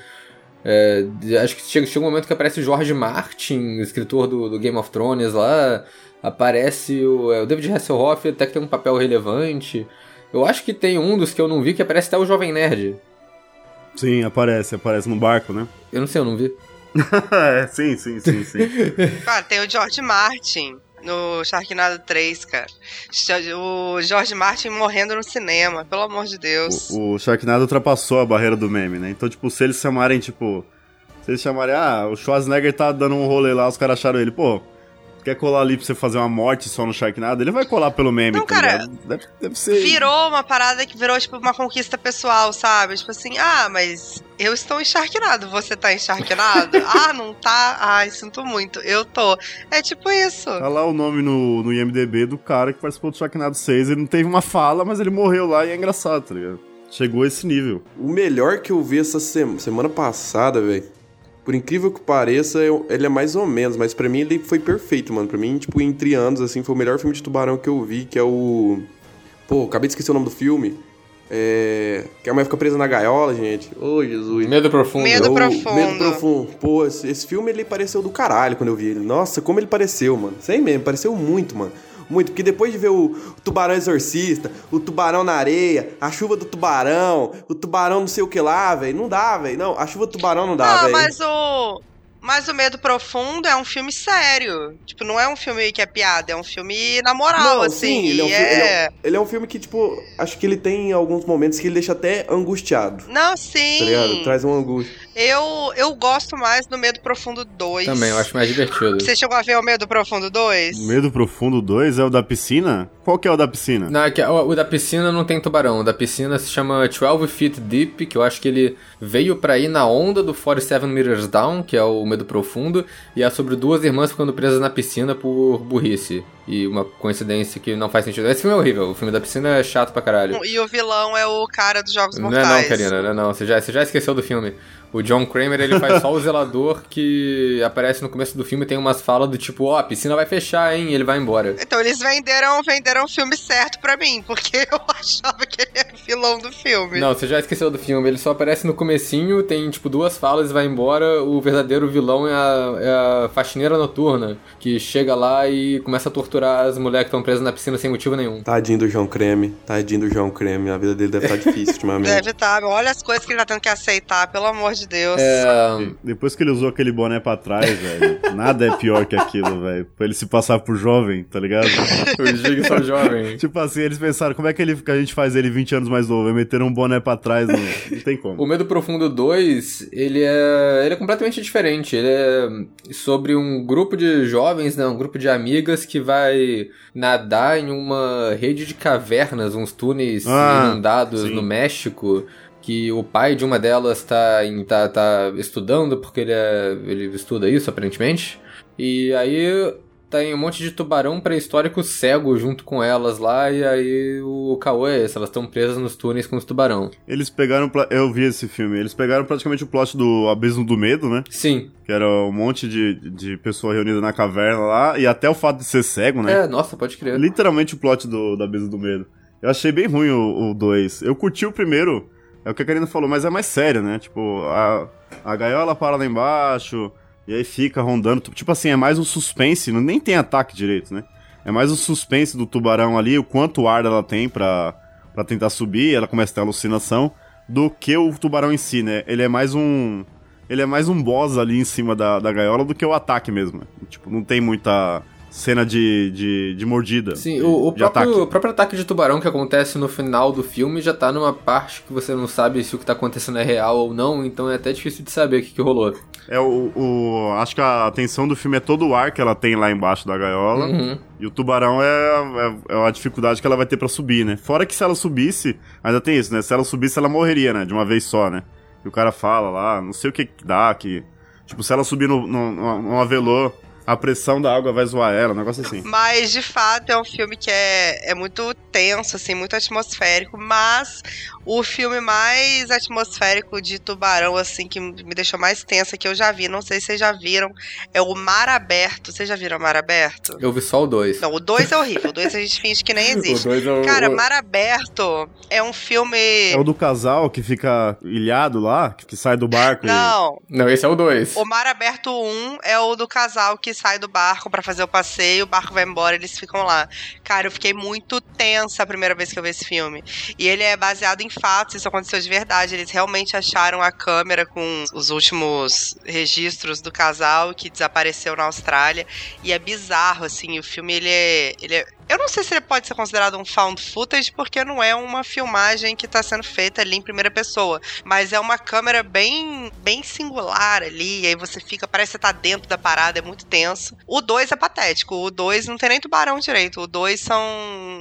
É, acho que chega, chega um momento que aparece o George Martin, escritor do, do Game of Thrones lá. Aparece o, é, o David Hasselhoff, até que tem um papel relevante. Eu acho que tem um dos que eu não vi que aparece até o Jovem Nerd. Sim, aparece, aparece no barco, né? Eu não sei, eu não vi. é, sim, sim, sim, sim. Cara, tem o George Martin no Sharknado 3, cara. O George Martin morrendo no cinema, pelo amor de Deus. O, o Sharknado ultrapassou a barreira do meme, né? Então, tipo, se eles chamarem, tipo. Se eles chamarem, ah, o Schwarzenegger tá dando um rolê lá, os caras acharam ele, pô. Quer colar ali pra você fazer uma morte só no Sharknado? Ele vai colar pelo meme, Não, tá cara? Deve, deve ser. Virou uma parada que virou, tipo, uma conquista pessoal, sabe? Tipo assim, ah, mas eu estou encharquinado, você tá encharquinado? ah, não tá? Ai, sinto muito, eu tô. É tipo isso. Tá lá o nome no, no IMDB do cara que participou do Sharknado 6. Ele não teve uma fala, mas ele morreu lá e é engraçado, tá ligado? Chegou a esse nível. O melhor que eu vi essa sema- semana passada, velho. Por incrível que pareça, eu- ele é mais ou menos, mas pra mim ele foi perfeito, mano. Pra mim, tipo, entre anos, assim, foi o melhor filme de tubarão que eu vi, que é o. Pô, acabei de esquecer o nome do filme. É. Que a mulher fica presa na gaiola, gente. Ô, Jesus. Medo Profundo. Medo O Profundo. Medo Profundo. Pô, esse, esse filme ele pareceu do caralho quando eu vi ele. Nossa, como ele pareceu, mano. Sei mesmo, pareceu muito, mano. Muito, porque depois de ver o, o Tubarão Exorcista, o Tubarão na Areia, a chuva do tubarão, o tubarão não sei o que lá, velho, não dá, velho. Não, a chuva do tubarão não dá, velho. mas o. Mas o Medo Profundo é um filme sério. Tipo, não é um filme que é piada, é um filme na moral, Não, assim. sim, ele é, um fi- ele, é, é... um- ele é um filme que, tipo, acho que ele tem alguns momentos que ele deixa até angustiado. Não, Tá sim. ligado? Traz uma angústia. Eu, eu gosto mais do Medo Profundo 2. Também, eu acho mais divertido. Você chegou a ver o Medo Profundo 2? Medo Profundo 2 é o da piscina? Qual que é o da piscina? Não, é que o, o da piscina não tem tubarão. O da piscina se chama 12 Feet Deep, que eu acho que ele veio pra ir na onda do 47 Meters Down, que é o Medo Profundo, e é sobre duas irmãs ficando presas na piscina por burrice. E uma coincidência que não faz sentido. Esse filme é horrível, o filme da piscina é chato pra caralho. E o vilão é o cara dos Jogos Não é Mortais. não, Karina, não é não. Você já, você já esqueceu do filme. O John Kramer, ele faz só o zelador que aparece no começo do filme e tem umas falas do tipo, ó, a piscina vai fechar, hein, e ele vai embora. Então eles venderam, venderam o filme certo pra mim, porque eu achava que ele era o vilão do filme. Não, você já esqueceu do filme. Ele só aparece no comecinho, tem tipo duas falas e vai embora. O verdadeiro vilão é a, é a faxineira noturna, que chega lá e começa a torturar as mulheres que estão presas na piscina sem motivo nenhum. Tadinho do João Creme. Tadinho do João Creme. A vida dele deve estar difícil ultimamente. Deve estar. Olha as coisas que ele tá tendo que aceitar, pelo amor de Deus. É, Depois que ele usou aquele boné pra trás, velho, nada é pior que aquilo, velho. Pra ele se passar por jovem, tá ligado? os Jigsaw jovem. tipo assim, eles pensaram, como é que, ele, que a gente faz ele 20 anos mais novo? Vai meter um boné pra trás, não, não tem como. O Medo Profundo 2, ele é, ele é completamente diferente. Ele é sobre um grupo de jovens, né, um grupo de amigas que vai nadar em uma rede de cavernas, uns túneis Ah, inundados sim. no México. Que o pai de uma delas tá, em- tá, tá estudando, porque ele, é, ele estuda isso, aparentemente. E aí tem um monte de tubarão pré-histórico cego junto com elas lá, e aí o caô é esse, elas estão presas nos túneis com os tubarão. Eles pegaram. Eu vi esse filme. Eles pegaram praticamente o plot do Abismo do Medo, né? Sim, Que era um monte de, de pessoa reunida na caverna lá. E até o fato de ser cego, né? É, nossa, pode crer. Literalmente o plot do, do Abismo do Medo. Eu achei bem ruim o 2. Eu curti o primeiro. É o que a Karina falou, mas é mais sério, né? Tipo, a, a gaiola para lá embaixo. E aí fica rondando. Tipo assim, é mais um suspense. não- Nem tem ataque direito, né? É mais o suspense do tubarão ali, o quanto ar ela tem pra, pra tentar subir, ela começa a ter alucinação, do que o tubarão em si, né? Ele é mais um. ele é mais um boss ali em cima da, da gaiola do que o ataque mesmo. Tipo, não tem muita cena de, de, de mordida. Sim, o, o próprio, ataque. o próprio ataque de tubarão que acontece no final do filme já tá numa parte que você não sabe se o que tá acontecendo é real ou não, então é até difícil de saber o que, que rolou. É o, o- Acho que a atenção do filme é todo o ar que ela tem lá embaixo da gaiola. Uhum. E o tubarão é, é, é a dificuldade que ela vai ter pra subir, né? Fora que se ela subisse, ainda tem isso, né? Se ela subisse, ela morreria, né? De uma vez só, né? E o cara fala lá, não sei o que que dá, que. Tipo, se ela subir no, no, no, no avelô, a pressão da água vai zoar ela, um negócio assim. Mas, de fato, é um filme que é, é muito tenso, assim, muito atmosférico, mas o filme mais atmosférico de tubarão, assim, que me deixou mais tensa que eu já vi, não sei se vocês já viram, é o Mar Aberto. Vocês já viram o Mar Aberto? Eu vi só o 2. Não, o 2 é horrível, o 2 a gente finge que nem existe. O dois é o- Cara, Mar Aberto é um filme... É o do casal que fica ilhado lá, que, sai do barco e. Não, Não, esse é o 2. O Mar Aberto 1 é o do casal que sai do barco pra fazer o passeio, o barco vai embora, eles ficam lá. Cara, eu fiquei muito tensa a primeira vez que eu vi esse filme. E ele é baseado em fatos, isso aconteceu de verdade. Eles realmente acharam a câmera com os últimos registros do casal que desapareceu na Austrália. E é bizarro, assim, o filme ele é. Ele é eu não sei se ele pode ser considerado um found footage, porque não é uma filmagem que tá sendo feita ali em primeira pessoa. Mas é uma câmera bem, bem singular ali. E aí você fica, parece que você tá dentro da parada, é muito tenso. O 2 é patético. O 2 não tem nem tubarão direito. O 2 são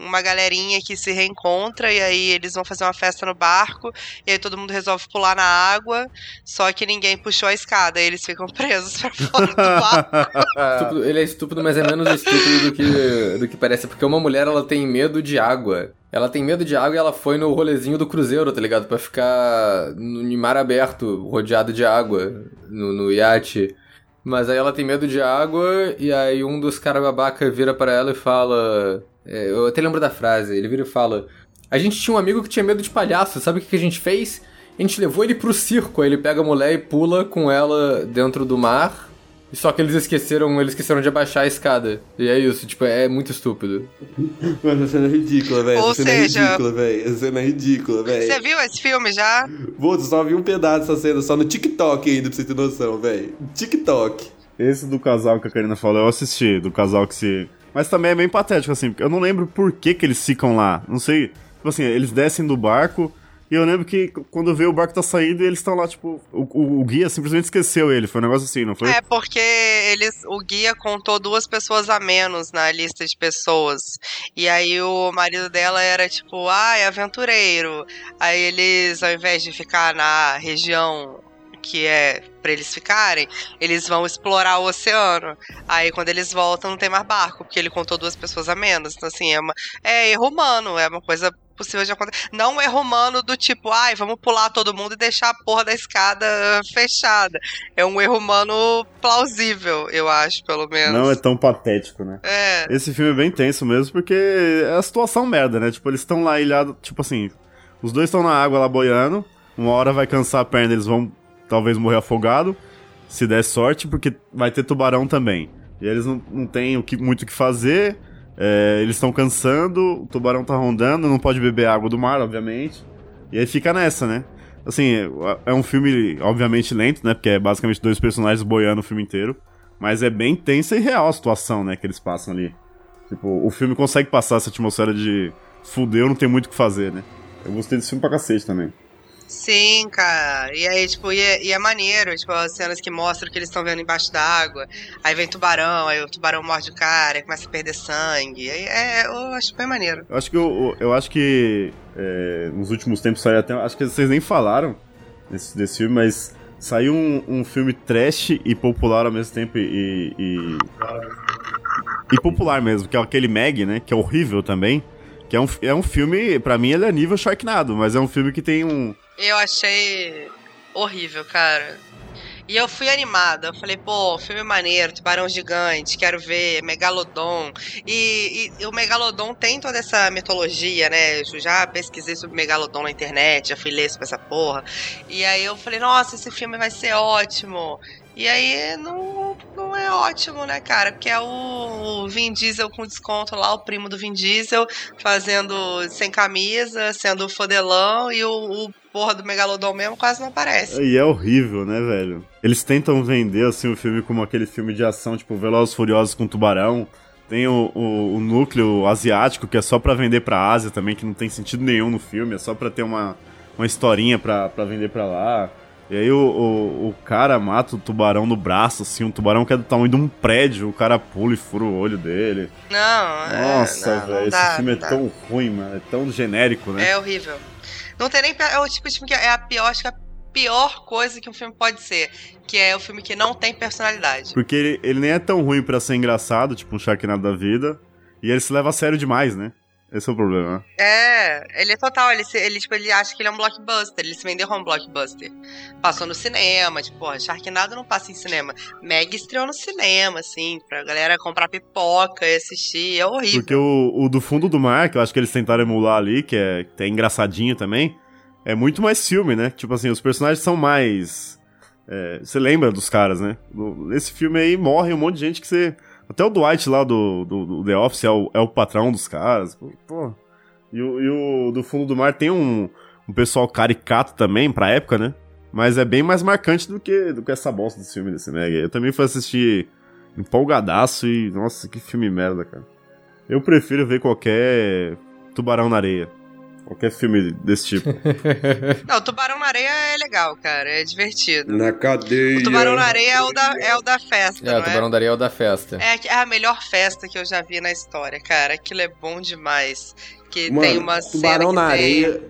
uma galerinha que se reencontra e aí eles vão fazer uma festa no barco. E aí todo mundo resolve pular na água. Só que ninguém puxou a escada. E eles ficam presos pra fora do barco. Ele é estúpido, mas é menos estúpido do que, do que parece. Porque uma mulher, ela tem medo de água. Ela tem medo de água e ela foi no rolezinho do cruzeiro, tá ligado? Pra ficar no em mar aberto, rodeado de água, no, no iate. Mas aí ela tem medo de água e aí um dos caras babaca vira pra ela e fala... é, eu até lembro da frase. Ele vira e fala... A gente tinha um amigo que tinha medo de palhaço. Sabe o que a gente fez? A gente levou ele pro circo. Aí ele pega a mulher e pula com ela dentro do mar. Só que eles esqueceram, eles esqueceram de abaixar a escada. E é isso, tipo, é muito estúpido. Mano, essa cena é ridícula, velho. Ou Essa cena seja- é ridícula, velho. Essa cena é ridícula, Você velho. viu esse filme já? Pô, eu só vi um pedaço dessa cena, só no TikTok ainda, pra você ter noção, velho. TikTok. Esse do casal que a Karina falou, eu assisti, do casal que se. Mas também é bem patético, assim, porque eu não lembro por que, que eles ficam lá. Não sei. Tipo assim, eles descem do barco. E eu lembro que quando vê o barco tá saindo, eles estão lá, tipo. O, o- guia simplesmente esqueceu ele. Foi um negócio assim, não foi? É porque eles, o guia contou duas pessoas a menos na lista de pessoas. E aí o marido dela era tipo, ah, é aventureiro. Aí eles, ao invés de ficar na região que é pra eles ficarem, eles vão explorar o oceano. Aí quando eles voltam não tem mais barco, porque ele contou duas pessoas a menos. Então assim, é, uma, é erro humano, é uma coisa possível de acontecer. Não erro humano do tipo, ai, vamos pular todo mundo e deixar a porra da escada fechada. É um erro humano plausível, eu acho, pelo menos. Não é tão patético, né? É. Esse filme é bem tenso mesmo, porque é a situação merda, né? Tipo, eles estão lá ilhados, tipo assim, os dois estão na água lá boiando, uma hora vai cansar a perna, eles vão talvez morrer afogado, se der sorte, porque vai ter tubarão também. E eles não, não têm o que, muito o que fazer, é, eles estão cansando, o tubarão tá rondando, não pode beber água do mar, obviamente. E aí fica nessa, né? Assim, é- um filme, obviamente, lento, né? Porque é basicamente dois personagens boiando o filme inteiro. Mas é bem tensa e real a situação, né? Que eles passam ali. Tipo, o filme consegue passar essa atmosfera de fudeu, não tem muito o que fazer, né? Eu gostei desse filme pra cacete também. Sim, cara. E aí, tipo, e é, e é maneiro, tipo, as cenas que mostram que eles estão vendo embaixo d'água. Aí vem tubarão, aí o tubarão morde o cara, aí começa a perder sangue. Aí é, eu acho bem maneiro. Eu acho que, eu, eu acho que é, nos últimos tempos saiu até. Acho que vocês nem falaram desse, desse filme, mas saiu um, um filme trash e popular ao mesmo tempo e. e, e popular mesmo, que é aquele Meg, né? Que é horrível também. Que é um, é um filme, pra mim ele é nível Sharknado, mas é um filme que tem um. Eu achei horrível, cara. E eu fui animada. Eu falei, pô, filme maneiro, tubarão gigante, quero ver, Megalodon. E, e- e o Megalodon tem toda essa mitologia, né? Eu já pesquisei sobre Megalodon na internet, já fui ler sobre essa porra. E aí eu falei, nossa, esse filme vai ser ótimo. E aí não, não é ótimo, né, cara? Porque é o Vin Diesel com desconto lá, o primo do Vin Diesel, fazendo sem camisa, sendo fodelão, e o, o porra do Megalodon mesmo quase não aparece. E é horrível, né, velho? Eles tentam vender, assim, o filme como aquele filme de ação, tipo Velozes Furiosos com Tubarão. Tem o, o, o núcleo asiático, que é só pra vender pra Ásia também, que não tem sentido nenhum no filme, é só pra ter uma, uma historinha pra, pra vender pra lá. E aí o, o, o cara mata o tubarão no braço, assim, um tubarão que é do tamanho de um prédio, o cara pula e fura o olho dele. Não, é, Nossa, velho, esse filme é tão ruim, mano, é tão genérico, né? É horrível. Não tem nem. É o tipo de filme que é a pior, acho que é a pior coisa que um filme pode ser. Que é o filme que não tem personalidade. Porque ele, ele nem é tão ruim pra ser engraçado, tipo um Sharknado da vida, e ele se leva a sério demais, né? Esse é o problema. É, ele é total, ele, se- ele, tipo, ele acha que ele é um blockbuster, ele se vendeu como um blockbuster. Passou no cinema, tipo, porra, Sharknado não passa em cinema. Meg estreou no cinema, assim, pra galera comprar pipoca e assistir, é horrível. Porque o, o do fundo do mar, que eu acho que eles tentaram emular ali, que é, é engraçadinho também, é muito mais filme, né? Tipo assim, os personagens são mais. é, você lembra dos caras, né? Nesse filme aí morre um monte de gente que você. Até o Dwight lá do, do, do The Office é o, é o patrão dos caras. Pô. E, o, e o do fundo do mar tem um, um pessoal caricato também, pra época, né? Mas é bem mais marcante do que, do que essa bosta desse filme desse Meg. Eu também fui assistir empolgadaço e. Nossa, que filme merda, cara. Eu prefiro ver qualquer Tubarão na Areia. Qualquer filme desse tipo. Não, o Tubarão na Areia é legal, cara, é divertido. Na cadeia. O Tubarão na Areia é o da, é o da festa, É, não o Tubarão da Areia é o da festa. É, é a melhor festa que eu já vi na história, cara. Aquilo é bom demais. Que Mano, tem uma Tubarão na tem- areia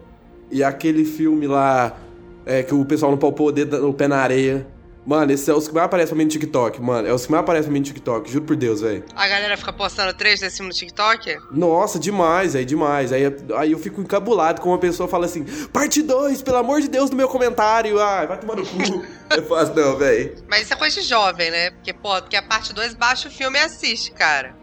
e aquele filme lá é, que o pessoal não palpou o dedo no pé na areia. Mano, esses são os que mais aparecem pra mim no TikTok, mano. É os que mais aparecem pra mim no TikTok, juro por Deus, velho. A galera fica postando três desse no TikTok? Nossa, demais, aí demais. Aí, aí eu fico encabulado com uma pessoa fala assim: parte 2, pelo amor de Deus, no meu comentário. Ah, vai tomar no cu. eu faço, não, velho. Mas isso é coisa de jovem, né? Porque, pô, porque a parte 2 baixa o filme e assiste, cara.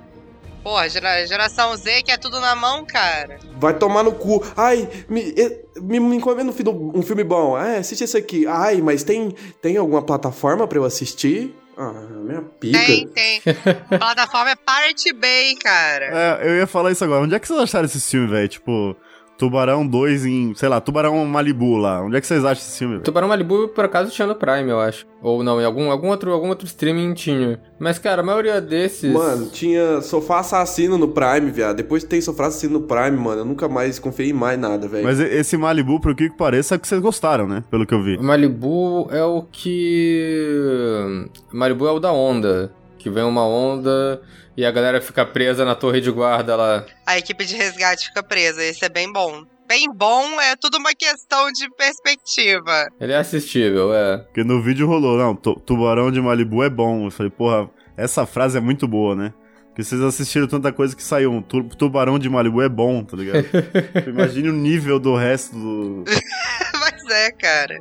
Porra, gera- geração Z que é tudo na mão, cara. Vai tomar no cu. Ai, me, me, me encomenda um, filme- um filme bom. Ah, assiste esse aqui. Ai, mas tem, tem alguma plataforma pra eu assistir? Ah, minha pica. Tem, tem. A plataforma é Pirate Bay, cara. é, eu ia falar isso agora. Onde é que vocês acharam esse filme, velho? Tipo, Tubarão 2 em. Sei lá, Tubarão Malibu lá. Onde é que vocês acham esse filme, velho? Tubarão Malibu, por acaso, tinha no Prime, eu acho. Ou não, em algum, algum, outro, algum outro streaming tinha. Mas, cara, a maioria desses... Mano, tinha Sofá Assassino no Prime, viado. Depois que tem Sofá Assassino no Prime, mano, eu nunca mais confiei em mais nada, velho. Mas esse Malibu, por que que pareça, é que vocês gostaram, né? Pelo que eu vi. Malibu é o que. Malibu é o da onda. Que vem uma onda e a galera fica presa na torre de guarda lá. A equipe de resgate fica presa. Esse é bem bom. Bem bom é tudo uma questão de perspectiva. Ele é assistível, é. Porque no vídeo rolou, não, tu- Tubarão de Malibu é bom. Eu falei, porra, essa frase é muito boa, né? Porque vocês assistiram tanta coisa que saiu. um tu- Tubarão de Malibu é bom, tá ligado? Imagine o nível do resto do. Mas é, cara.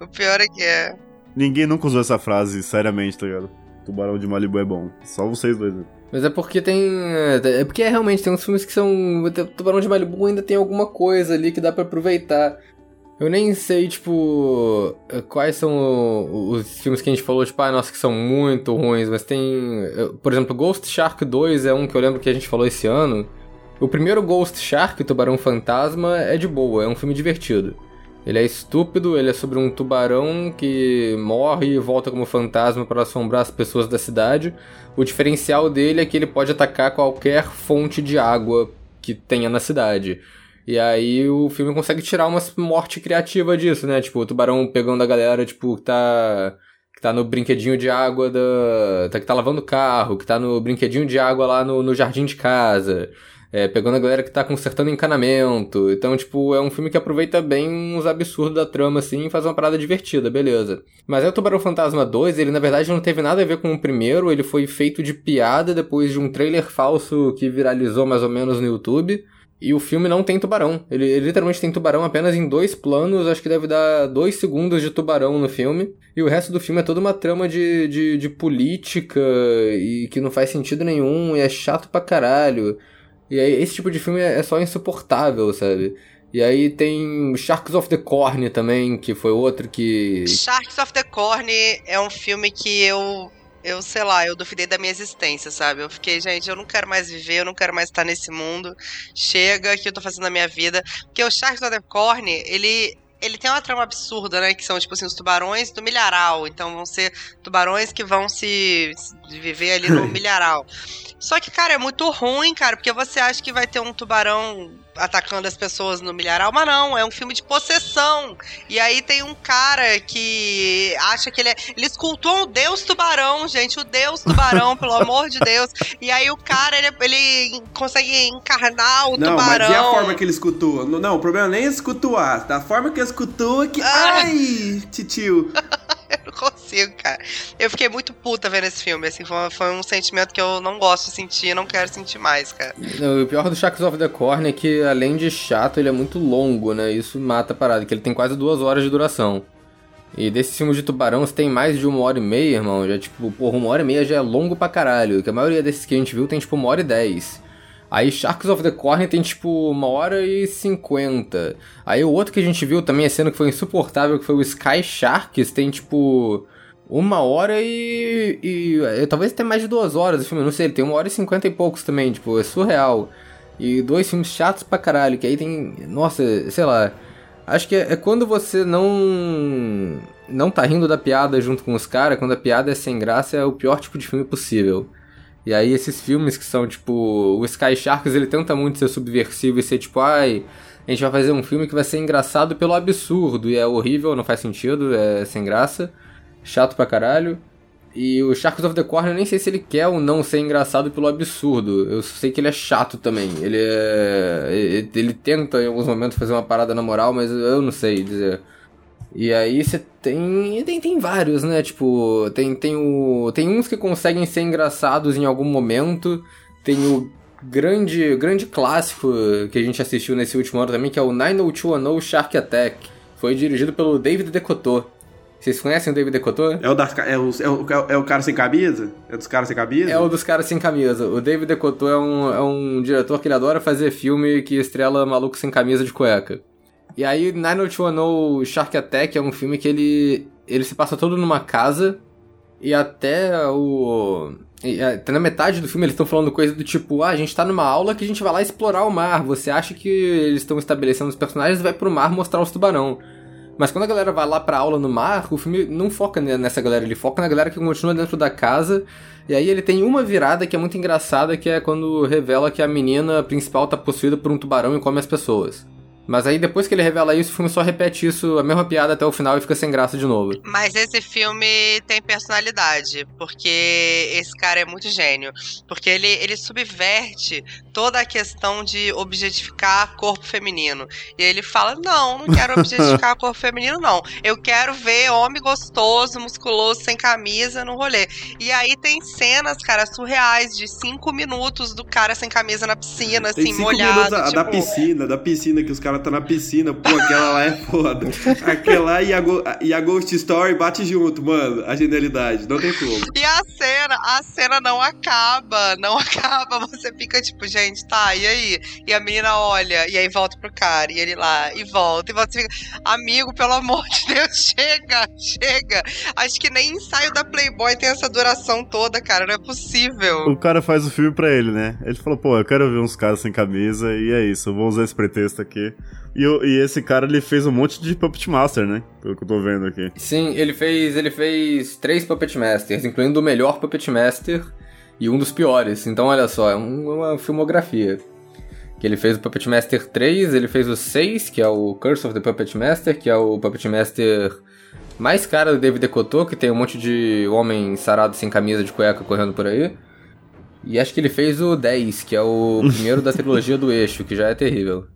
O pior é que é. Ninguém nunca usou essa frase, seriamente, tá ligado? Tubarão de Malibu é bom. Só vocês dois. né? Mas é porque tem. É porque realmente tem uns filmes que são. Tubarão de Malibu ainda tem alguma coisa ali que dá pra aproveitar. Eu nem sei, tipo, quais são os filmes que a gente falou, tipo, ah, nossa, que são muito ruins, mas tem. Por exemplo, Ghost Shark 2 é um que eu lembro que a gente falou esse ano. O primeiro Ghost Shark, Tubarão Fantasma, é de boa, é um filme divertido. Ele é estúpido, ele é sobre um tubarão que morre e volta como fantasma para assombrar as pessoas da cidade. O diferencial dele é que ele pode atacar qualquer fonte de água que tenha na cidade. E aí o filme consegue tirar uma morte criativa disso, né? Tipo, o tubarão pegando a galera, tipo, que tá. que tá no brinquedinho de água da. tá- que tá lavando carro, que tá no brinquedinho de água lá no, no jardim de casa. É, pegando a galera que tá consertando encanamento. Então, tipo, é um filme que aproveita bem uns absurdos da trama, assim, e faz uma parada divertida, beleza. Mas aí o Tubarão Fantasma 2, ele na verdade não teve nada a ver com o primeiro, ele foi feito de piada depois de um trailer falso que viralizou mais ou menos no YouTube. E o filme não tem tubarão. Ele, ele literalmente tem tubarão apenas em dois planos, acho que deve dar dois segundos de tubarão no filme. E o resto do filme é toda uma trama de, de, de política e que não faz sentido nenhum e é chato pra caralho. E aí, esse tipo de filme é é só insuportável, sabe? E aí tem Sharks of the Corn também, que foi outro que. Sharks of the Corn é um filme que eu eu, sei lá, eu duvidei da minha existência, sabe? Eu fiquei, gente, eu não quero mais viver, eu não quero mais estar nesse mundo. Chega, que eu tô fazendo na minha vida. Porque o Sharks of the Corn, ele ele tem uma trama absurda, né? Que são, tipo assim, os tubarões do milharal. Então vão ser tubarões que vão se se viver ali no milharal. Só que, cara, é muito ruim, cara, porque você acha que vai ter um tubarão atacando as pessoas no milharal, mas não, é um filme de possessão. E aí tem um cara que acha que ele é. Ele escultou o Deus Tubarão, gente, o Deus Tubarão, pelo amor de Deus. E aí o cara, ele, ele consegue encarnar o Não, tubarão. mas e a forma que ele escutou? Não, não, o problema nem é escutuar. Da forma que ele escutou é que. Ah. Ai, titio. Consigo, cara. Eu fiquei muito puta vendo esse filme, assim, foi, foi um sentimento que eu não gosto de sentir não quero sentir mais, cara. O pior do Sharks of the Corn é que, além de chato, ele é muito longo, né? Isso mata a parada, que ele tem quase duas horas de duração. E desses filmes de tubarão, se tem mais de uma hora e meia, irmão, já tipo, porra, uma hora e meia já é longo pra caralho. Que a maioria desses que a gente viu tem tipo uma hora e dez. Aí Sharks of the Corn tem tipo uma hora e cinquenta. Aí o outro que a gente viu também, a cena que foi insuportável, que foi o Sky Sharks, tem tipo uma hora e, e, e talvez até mais de duas horas o filme, não sei, ele tem uma hora e cinquenta e poucos também, tipo, é surreal. E dois filmes chatos pra caralho, que aí tem, nossa, sei lá, acho que é, é quando você não não tá rindo da piada junto com os caras, quando a piada é sem graça, é o pior tipo de filme possível. E aí esses filmes que são tipo, o Sky Sharks, ele tenta muito ser subversivo e ser tipo, ai, a gente vai fazer um filme que vai ser engraçado pelo absurdo, e é horrível, não faz sentido, é sem graça chato pra caralho. E o Sharks of the Corn, eu nem sei se ele quer ou não ser engraçado pelo absurdo. Eu sei que ele é chato também. Ele é. Ele tenta em alguns momentos fazer uma parada na moral, mas eu não sei dizer. E aí você tem, tem. Tem vários, né? Tipo, tem, tem o. Tem uns que conseguem ser engraçados em algum momento. Tem o grande, grande clássico que a gente assistiu nesse último ano também, que é o 90210 Shark Attack. Foi dirigido pelo David Decoteau. Vocês conhecem o David Decoteau? É o, das, ca- é, o, é, o, é o cara sem camisa? É dos caras sem camisa? É o dos caras sem camisa. O David Decoteau é um, é um diretor que ele adora fazer filme que estrela maluco sem camisa de cueca. E aí, 90210 Shark Attack é um filme que ele, ele se passa todo numa casa e até o... Até na metade do filme eles estão falando coisa do tipo, ah, a gente tá numa aula que a gente vai lá explorar o mar. Você acha que eles estão estabelecendo os personagens vai pro mar mostrar os tubarão. Mas quando a galera vai lá pra aula no mar, o filme não foca ne- nessa galera, ele foca na galera que continua dentro da casa. E aí ele tem uma virada que é muito engraçada, que é quando revela que a menina principal tá possuída por um tubarão e come as pessoas. Mas aí depois que ele revela isso, o filme só repete isso, a mesma piada até o final e fica sem graça de novo. Mas esse filme tem personalidade, porque esse cara é muito gênio. Porque ele, ele subverte toda a questão de objetificar corpo feminino. E ele fala: não, não quero objetificar corpo feminino, não. Eu quero ver homem gostoso, musculoso, sem camisa no rolê. E aí tem cenas, cara, surreais, de cinco minutos do cara sem camisa na piscina, Tem assim, cinco molhado. minutos a- tipo, da piscina, da piscina, que os caras tá na piscina. Pô, aquela lá é foda. Aquela lá e a, e a Ghost Story bate junto, mano. A genialidade. Não tem como. E a cena, a cena não acaba, não acaba. Você fica tipo, gente, tá, e aí? E a menina olha, e aí volta pro cara, e ele lá, e volta, e volta. Você fica, amigo, pelo amor de Deus, chega, chega. Acho que nem ensaio da Playboy tem essa duração toda, cara, não é possível. O cara faz o filme pra ele, né? Ele falou, pô, eu quero ver uns caras sem camisa e é isso, eu vou usar esse pretexto aqui. E, e esse cara, ele fez um monte de Puppet Master, né? Pelo que eu tô vendo aqui. Sim, ele fez, ele fez três Puppet Masters, incluindo o melhor Puppet Master e um dos piores. Então, olha só, é um- uma filmografia. Que ele fez o Puppet Master 3, ele fez o 6, que é o Curse of the Puppet Master, que é o Puppet Master mais caro do David Decoteau, que tem um monte de homem sarado sem camisa de cueca correndo por aí. E acho que ele fez o 10, que é o primeiro da trilogia do eixo, que já é terrível.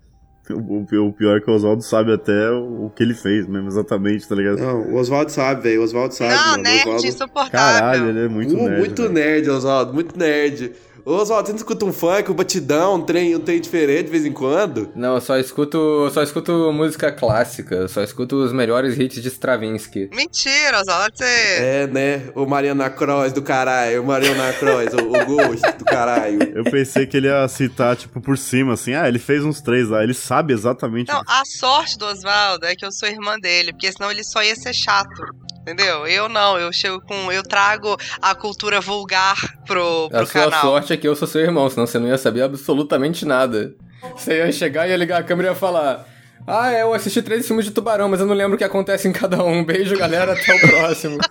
O, o pior é que o Oswaldo sabe até o, o que ele fez mesmo, exatamente, tá ligado? Não, o Oswaldo sabe, velho. O Oswaldo sabe, não, mano. Nerd Oswaldo... insuportável. Caralho, ele é muito Uh, nerd. muito velho. nerd, Oswaldo. Muito nerd. Ô, Oswaldo, você não escuta um funk, um batidão, um trem, um trem diferente de vez em quando? Não, eu só escuto, só escuto música clássica, eu só escuto os melhores hits de Stravinsky. Mentira, Oswaldo, você... É, né? O Mariana Cross do caralho. O Mariana Cross, o, o Ghost do caralho. Eu pensei que ele ia citar, tipo, por cima, assim, ah, ele fez uns três lá, ele sabe exatamente. Não, a sorte do Oswaldo é que eu sou irmã dele, porque senão ele só ia ser chato. Entendeu? Eu não, eu chego com. Eu trago a cultura vulgar pro, pro A sua canal. sorte é que eu sou seu irmão, senão você não ia saber absolutamente nada. Você ia chegar, ia ligar a câmera e ia falar. Ah, é, eu assisti três filmes de tubarão, mas eu não lembro o que acontece em cada um. Beijo, galera, até o próximo.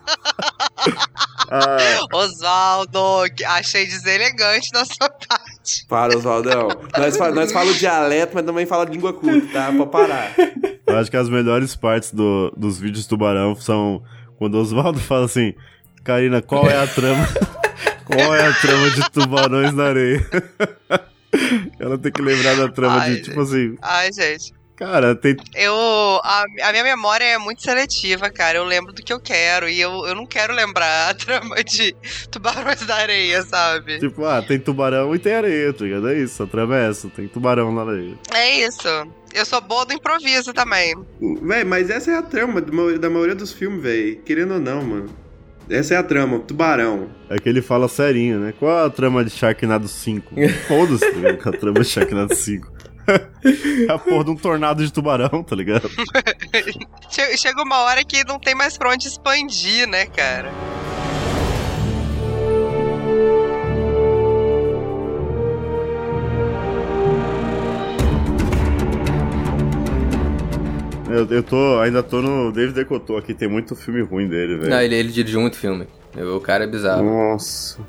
Ah, Osvaldo, achei deselegante da sua parte. Para, Oswaldão. nós, nós falamos dialeto, mas também fala língua culta, tá? Pra parar. eu acho que as melhores partes do- dos vídeos de tubarão são quando o Oswaldo fala assim: Karina, qual é a trama? qual é a trama de tubarões na areia? Ela tem que lembrar da trama Ai, de, tipo assim, Ai, gente. cara, tem. Eu. A, a minha memória é muito seletiva, cara. Eu lembro do que eu quero. E eu, eu não quero lembrar a trama de tubarões da areia, sabe? Tipo, ah, tem tubarão e tem areia, tá ligado? É isso, a trama é essa, tem tubarão na areia. É isso. Eu sou boa do improviso também. Véi, mas essa é a trama da maioria, dos filmes, véi. Querendo ou não, mano. Essa é a trama, tubarão. É que ele fala serinho, né? Qual a trama de Sharknado 5? Foda-se, tá a trama de Sharknado 5. é a porra de um tornado de tubarão, tá ligado? Che- Chega uma hora que não tem mais pra onde expandir, né, cara? Eu, eu tô, ainda tô no David Decotô aqui, tem muito filme ruim dele, velho. não, ele, ele dirigiu muito filme. O cara é bizarro. Nossa.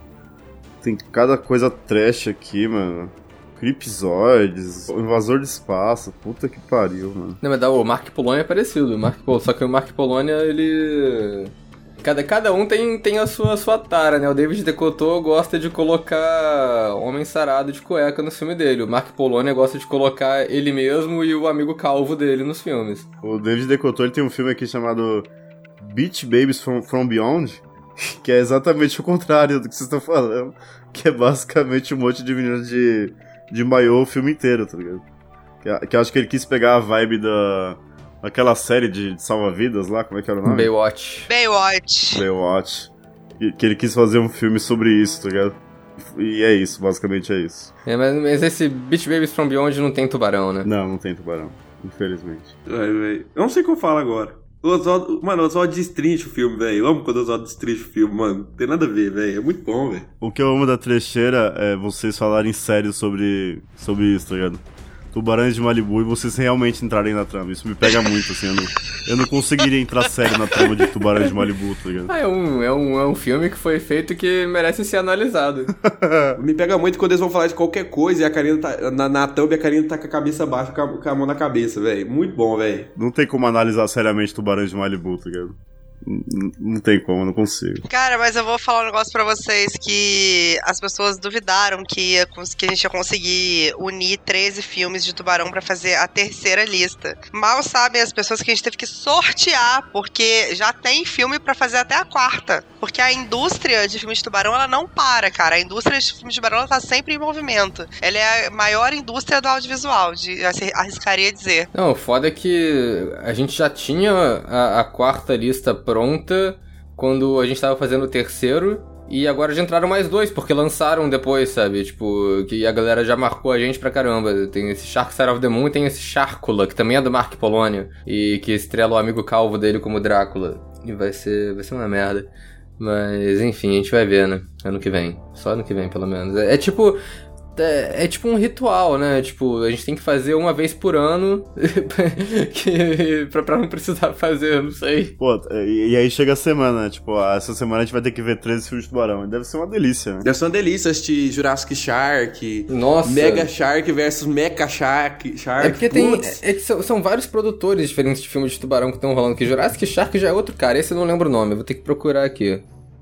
Tem cada coisa trash aqui, mano. Creepzoids, Invasor de Espaço, puta que pariu, mano. Não, mas dá, o Mark Polônia é parecido. O Mark Pol- Só que o Mark Polônia, ele. Cada, cada um tem, tem a sua, sua tara, né? O David Decotô gosta de colocar Homem Sarado de cueca no filme dele. O Mark Polônia gosta de colocar ele mesmo e o amigo calvo dele nos filmes. O David Decotô ele tem um filme aqui chamado Beach Babies from, from Beyond, que é exatamente o contrário do que vocês estão falando, que é basicamente um monte de meninas de, de maiô o filme inteiro, tá ligado? Que, que acho que ele quis pegar a vibe da daquela série de, de salva-vidas lá, como é que era o nome? Baywatch. Baywatch. Baywatch. Que, que ele quis fazer um filme sobre isso, tá ligado? E é isso, basicamente é isso. É, mas, mas esse Beach Babies from Beyond não tem tubarão, né? Não, não tem tubarão, infelizmente. Ai, véi. Eu não sei o que eu falo agora. O Oswaldo, mano, o Oswaldo destrincha o filme, velho. Eu amo quando o Oswaldo destrincha o filme, mano. Tem nada a ver, velho. É muito bom, velho. O que eu amo da trecheira é vocês falarem sério sobre, sobre isso, tá ligado? Tubarões de Malibu e vocês realmente entrarem na trama. Isso me pega muito, assim. Eu não, eu não conseguiria entrar sério na trama de Tubarões de Malibu, tá ligado? Ah, é um, é, um, é um filme que foi feito que merece ser analisado. Me pega muito quando eles vão falar de qualquer coisa e a Karina tá. Na, na thumb a Karina tá com a cabeça baixa, com a, com a mão na cabeça, velho. Muito bom, velho. Não tem como analisar seriamente Tubarões de Malibu, tá ligado? Não tem como, não consigo. Cara, mas eu vou falar um negócio pra vocês que as pessoas duvidaram que, ia que a gente ia conseguir unir 13 filmes de tubarão pra fazer a terceira lista. Mal sabem as pessoas que a gente teve que sortear, porque já tem filme pra fazer até a quarta. Porque a indústria de filmes de tubarão, ela não para, cara. A indústria de filmes de tubarão, ela tá sempre em movimento. Ela é a maior indústria do audiovisual, de, arriscaria dizer. Não, o foda é que a gente já tinha a, a quarta lista pronta quando a gente tava fazendo o terceiro. E agora já entraram mais dois, porque lançaram depois, sabe? Tipo, que a galera já marcou a gente pra caramba. Tem esse Shark Side of the Moon e tem esse Sharkula, que também é do Mark Polônia. E que estrela o amigo calvo dele como Drácula. E vai ser, vai ser uma merda. Mas, enfim, a gente vai ver, né? Ano que vem. Só ano que vem, pelo menos. É, é tipo. É, é tipo um ritual, né? Tipo, a gente tem que fazer uma vez por ano que, pra, pra não precisar fazer, não sei. Pô, e, e aí chega a semana, né? Tipo, ah, essa semana a gente vai ter que ver 13 filmes de tubarão. Deve ser uma delícia, né? Deve ser uma delícia assistir Jurassic Shark, Nossa. Mega Shark versus Mecha Shark. Shark. É porque tem. É que são, são vários produtores diferentes de filme de tubarão que estão rolando aqui. Jurassic Shark já é outro cara, esse eu não lembro o nome, eu vou ter que procurar aqui.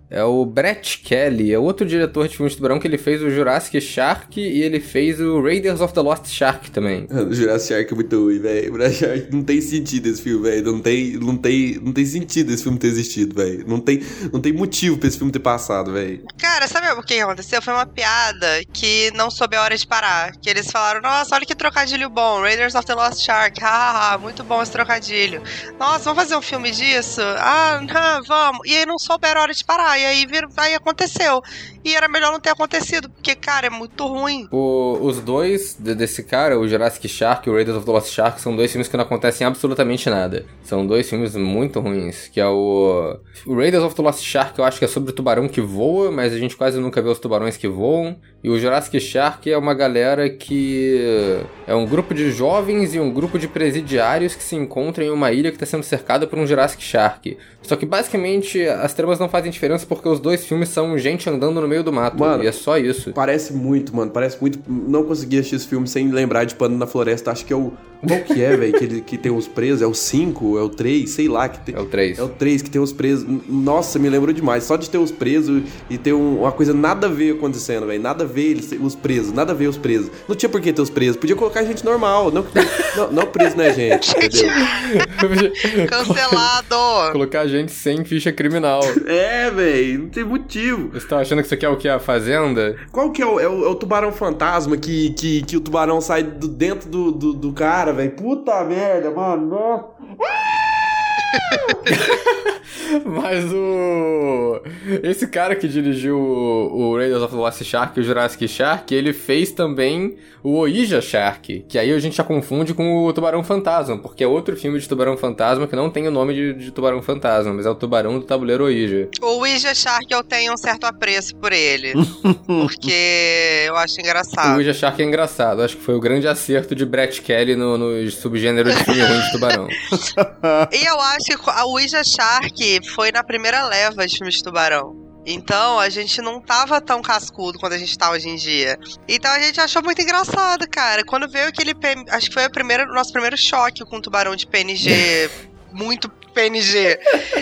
É o Brett Kelly, é outro diretor de filmes de tubarão que ele fez o Jurassic Shark e ele fez o Raiders of the Lost Shark também. Mano, Jurassic Shark é muito ruim, velho. Jurassic Shark não tem sentido esse filme, velho. Não tem, não, tem, não tem sentido esse filme ter existido, velho. Não tem, não tem motivo pra esse filme ter passado, velho. Cara, sabe o que aconteceu? Foi uma piada que não soube a hora de parar. Que eles falaram, nossa, olha que trocadilho bom, Raiders of the Lost Shark, hahaha, muito bom esse trocadilho. Nossa, vamos fazer um filme disso? Ah, não, vamos. E aí não souberam a hora de parar. E aí, vir- aí aconteceu. E era melhor não ter acontecido, porque, cara, é muito ruim. O- os dois de- desse cara, o Jurassic Shark e o Raiders of the Lost Shark, são dois filmes que não acontecem absolutamente nada. São dois filmes muito ruins, que é o... O Raiders of the Lost Shark eu acho que é sobre o tubarão que voa, mas a gente quase nunca vê os tubarões que voam. E o Jurassic Shark é uma galera que... É um grupo de jovens e um grupo de presidiários que se encontram em uma ilha que está sendo cercada por um Jurassic Shark. Só que basicamente as tramas não fazem diferença porque os dois filmes são gente andando no meio do mato. Mano, e é só isso. Parece muito, mano. Parece muito. Não consegui assistir esse filme sem lembrar de Pano na Floresta. Acho que é o. Qual que é, velho? Que, ele- que tem os presos? É o 5? É o 3? Sei lá. Que tem... É o 3. É o 3 que tem os presos. Nossa, me lembrou demais. Só de ter os presos e ter um- uma coisa nada a ver acontecendo, velho. Nada a ver eles, os presos. Nada a ver os presos. Não tinha por que ter os presos. Podia colocar gente normal. Não, não, não preso, né, gente? Entendeu? Cancelado! Colocar a gente sem ficha criminal. É, velho. Não tem motivo. Você tá achando que isso aqui é o que? A Fazenda? Qual que é o, é o, é o tubarão fantasma que, que, que o tubarão sai do dentro do, do, do cara, velho? Puta merda, mano. Nossa. Mas o. Esse cara que dirigiu o, o Raiders of the Lost Shark e o Jurassic Shark, ele fez também o Ouija Shark, que aí a gente já confunde com o Tubarão Fantasma, porque é outro filme de Tubarão Fantasma que não tem o nome de, de Tubarão Fantasma, mas é o Tubarão do Tabuleiro Ouija. O Ouija Shark eu tenho um certo apreço por ele. porque eu acho O engraçado. Ouija Shark é engraçado, acho que foi o grande acerto de Brett Kelly no, no subgênero de filme ruim de tubarão. E eu acho a Ouija Shark foi na primeira leva de filmes de tubarão. Então a gente não tava tão cascudo quando a gente tá hoje em dia. Então a gente achou muito engraçado, cara. Quando veio aquele. Acho que foi o nosso primeiro choque com o tubarão de PNG. muito PNG.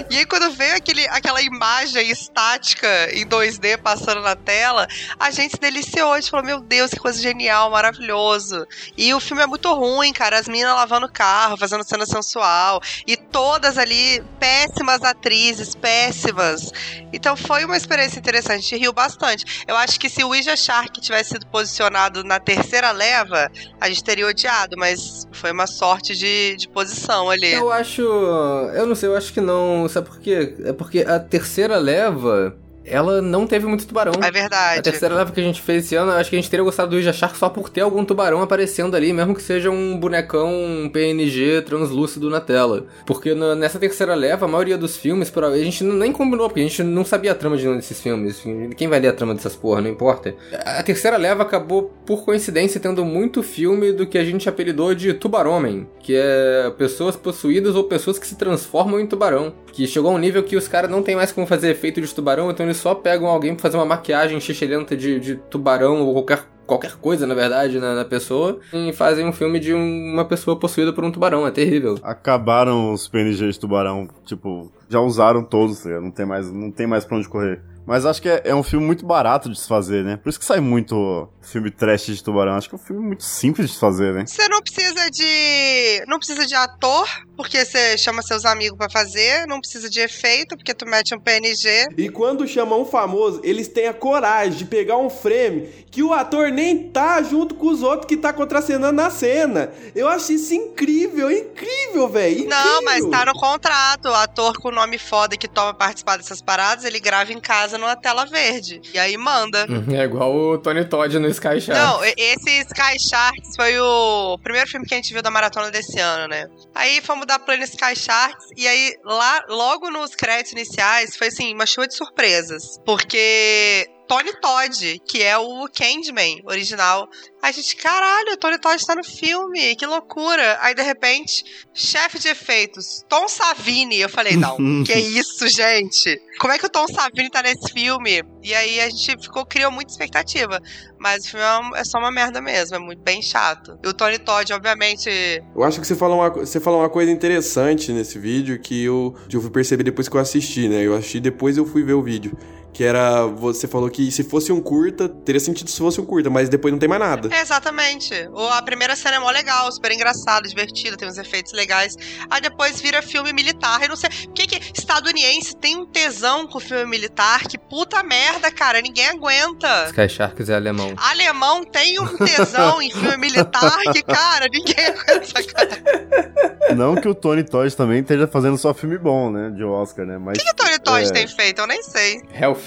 E aí, quando veio aquele, aquela imagem estática em 2D passando na tela, a gente se deliciou. A gente falou: Meu Deus, que coisa genial, maravilhoso. E o filme é muito ruim, cara. As meninas lavando carro, fazendo cena sensual. E todas ali, péssimas atrizes, péssimas. Então foi uma experiência interessante. A gente riu bastante. Eu acho que se o Ouija Shark tivesse sido posicionado na terceira leva, a gente teria odiado, mas foi uma sorte de, de posição ali. Eu acho. Eu não sei, eu acho que não. Sabe por quê? É porque a terceira leva. Ela não teve muito tubarão. É A verdade. terceira leva que a gente fez esse ano, acho que a gente teria gostado do Ija Shark só por ter algum tubarão aparecendo ali, mesmo que seja um bonecão um PNG translúcido na tela. Porque no- nessa terceira leva, a maioria dos filmes, por- a gente nem combinou, porque a gente não sabia a trama de nenhum desses filmes. Quem vai ler a trama dessas porra, não importa. A terceira leva acabou, por coincidência, tendo muito filme do que a gente apelidou de Tubaromem, que é pessoas possuídas ou pessoas que se transformam em tubarão. Que chegou a um nível que os caras não tem mais como fazer efeito de tubarão, então eles só pegam alguém pra fazer uma maquiagem xixelenta de, de tubarão ou qualquer, qualquer coisa, na verdade, na, na pessoa, e fazem um filme de um- uma pessoa possuída por um tubarão. É terrível. Acabaram os PNG de tubarão, tipo, já usaram todos, tá não tem mais, não tem mais pra onde correr. Mas acho que é, é um filme muito barato de se fazer, né? Por isso que sai muito filme trash de tubarão. Acho que é um filme muito simples de se fazer, né? Você não precisa de. Não precisa de ator, porque você chama seus amigos pra fazer. Não precisa de efeito, porque tu mete um PNG. E quando chama um famoso, eles têm a coragem de pegar um frame que o ator nem tá junto com os outros que tá contracenando na cena. Eu acho isso incrível, incrível, velho. Não, mas tá no contrato. O ator com nome foda que toma participar dessas paradas, ele grava em casa numa tela verde. E aí manda. É igual o Tony Todd no Sky Shark. Não, esse Sky Sharks foi o primeiro filme que a gente viu da maratona desse ano, né? Aí fomos dar play no Sky Sharks e aí lá, logo nos créditos iniciais, foi assim, uma chuva de surpresas. Porque Tony Todd, que é o Candyman original, a gente, caralho, o Tony Todd tá no filme, que loucura. Aí de repente, chefe de efeitos, Tom Savini. Eu falei, não, que isso, gente? Como é que o Tom Savini tá nesse filme? E aí a gente ficou, criou muita expectativa. Mas o filme é é só uma merda mesmo, é muito bem chato. E o Tony Todd, obviamente. Eu acho que você falou, uma, você falou uma coisa interessante nesse vídeo que eu, que eu fui perceber depois que eu assisti, né? Eu assisti depois eu fui ver o vídeo. Que era. Você falou que se fosse um curta, teria sentido se fosse um curta, mas depois não tem mais nada. É, exatamente. O- A primeira cena é mó legal, super engraçado, divertido, tem uns efeitos legais. Aí depois vira filme militar. Eu não sei. Por que, que estadunidense tem um tesão com filme militar que puta merda, cara, ninguém aguenta. Sky Sharks é alemão. Alemão tem um tesão em filme militar que, cara, ninguém aguenta essa cara. Não que o Tony Todd também esteja fazendo só filme bom, né? De Oscar, né? Mas. O que o Tony Todd É. tem feito? Eu nem sei.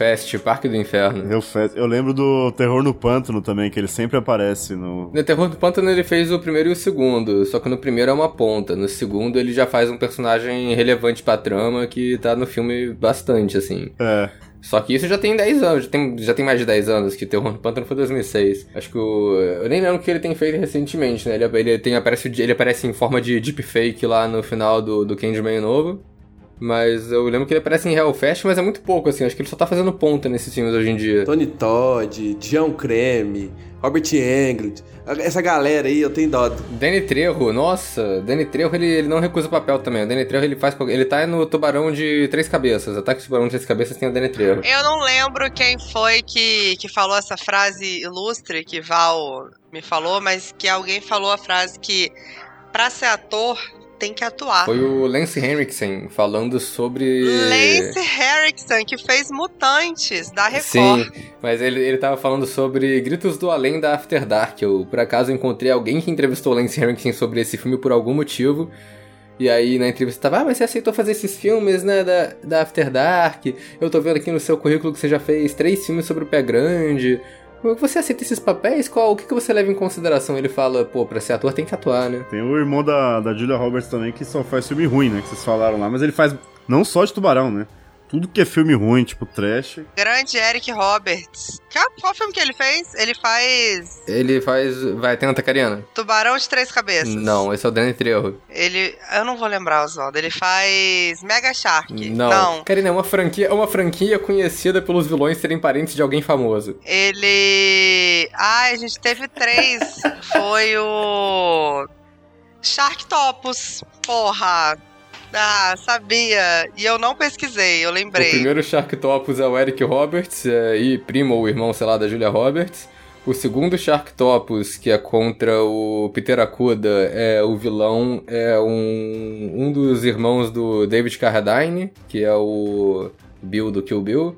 Hellfest, Parque do Inferno. Eu, fe- eu lembro do Terror no Pântano também, que ele sempre aparece no. No Terror do Pântano ele fez o primeiro e o segundo, só que no primeiro é uma ponta, no segundo ele já faz um personagem relevante pra trama que tá no filme bastante, assim. É. Só que isso já tem 10 anos, já tem, já tem mais de 10 anos, que Terror no Pântano foi 2006. Acho que o... Eu nem lembro o que ele tem feito recentemente, né? Ele, ele, tem, aparece, ele aparece em forma de deepfake lá no final do, do Candyman novo. Mas eu lembro que ele aparece em Hellfest, mas é muito pouco, assim. Acho que ele só tá fazendo ponta nesses filmes hoje em dia. Tony Todd, John Creme, Robert Englund. Essa galera aí, eu tenho dó. Danny Trejo, nossa, Danny Trejo ele, ele não recusa papel também. O Danny Trejo ele faz. Ele tá no Tubarão de Três Cabeças. Ataque de Tubarão de Três Cabeças tem o Danny Trejo. Eu não lembro quem foi que, que falou essa frase ilustre que Val me falou, mas que alguém falou a frase que pra ser ator tem que atuar. Foi o Lance Henriksen falando sobre. Lance Henriksen, que fez Mutantes, da Record. Sim, mas ele, ele tava falando sobre Gritos do Além da After Dark. Eu, por acaso, encontrei alguém que entrevistou o Lance Henriksen sobre esse filme por algum motivo. E aí na entrevista tava, ah, mas você aceitou fazer esses filmes, né, da, da After Dark. Eu tô vendo aqui no seu currículo que você já fez três filmes sobre o Pé Grande. Como é que Você aceita esses papéis? Qual, o que, que você leva em consideração? Ele fala, pô, pra ser ator tem que atuar, né? Tem o irmão da, da Julia Roberts também, que só faz filme ruim, né? Que vocês falaram lá. Mas ele faz não só de tubarão, né? Tudo que é filme ruim, tipo trash. Grande Eric Roberts. Qual, qual filme que ele fez? Ele faz Ele faz. Vai, tenta, Cariana? Tubarão de Três Cabeças. Não, esse é o Danny Trejo. Ele. Eu não vou lembrar, Oswaldo. Ele faz Mega Shark. Não. não. Karina, é uma franquia, é uma franquia conhecida pelos vilões serem parentes de alguém famoso. Ele. Ai, a gente teve três. Foi o. Sharktopus. Porra. Ah, sabia. E eu não pesquisei, eu O lembrei. primeiro Sharktopus é o Eric Roberts, é, e primo ou irmão, sei lá, da Julia Roberts. O segundo Sharktopus, que é contra o Peter Akuda, é o vilão, é um, um dos irmãos do David Carradine, que é o Bill do Kill Bill.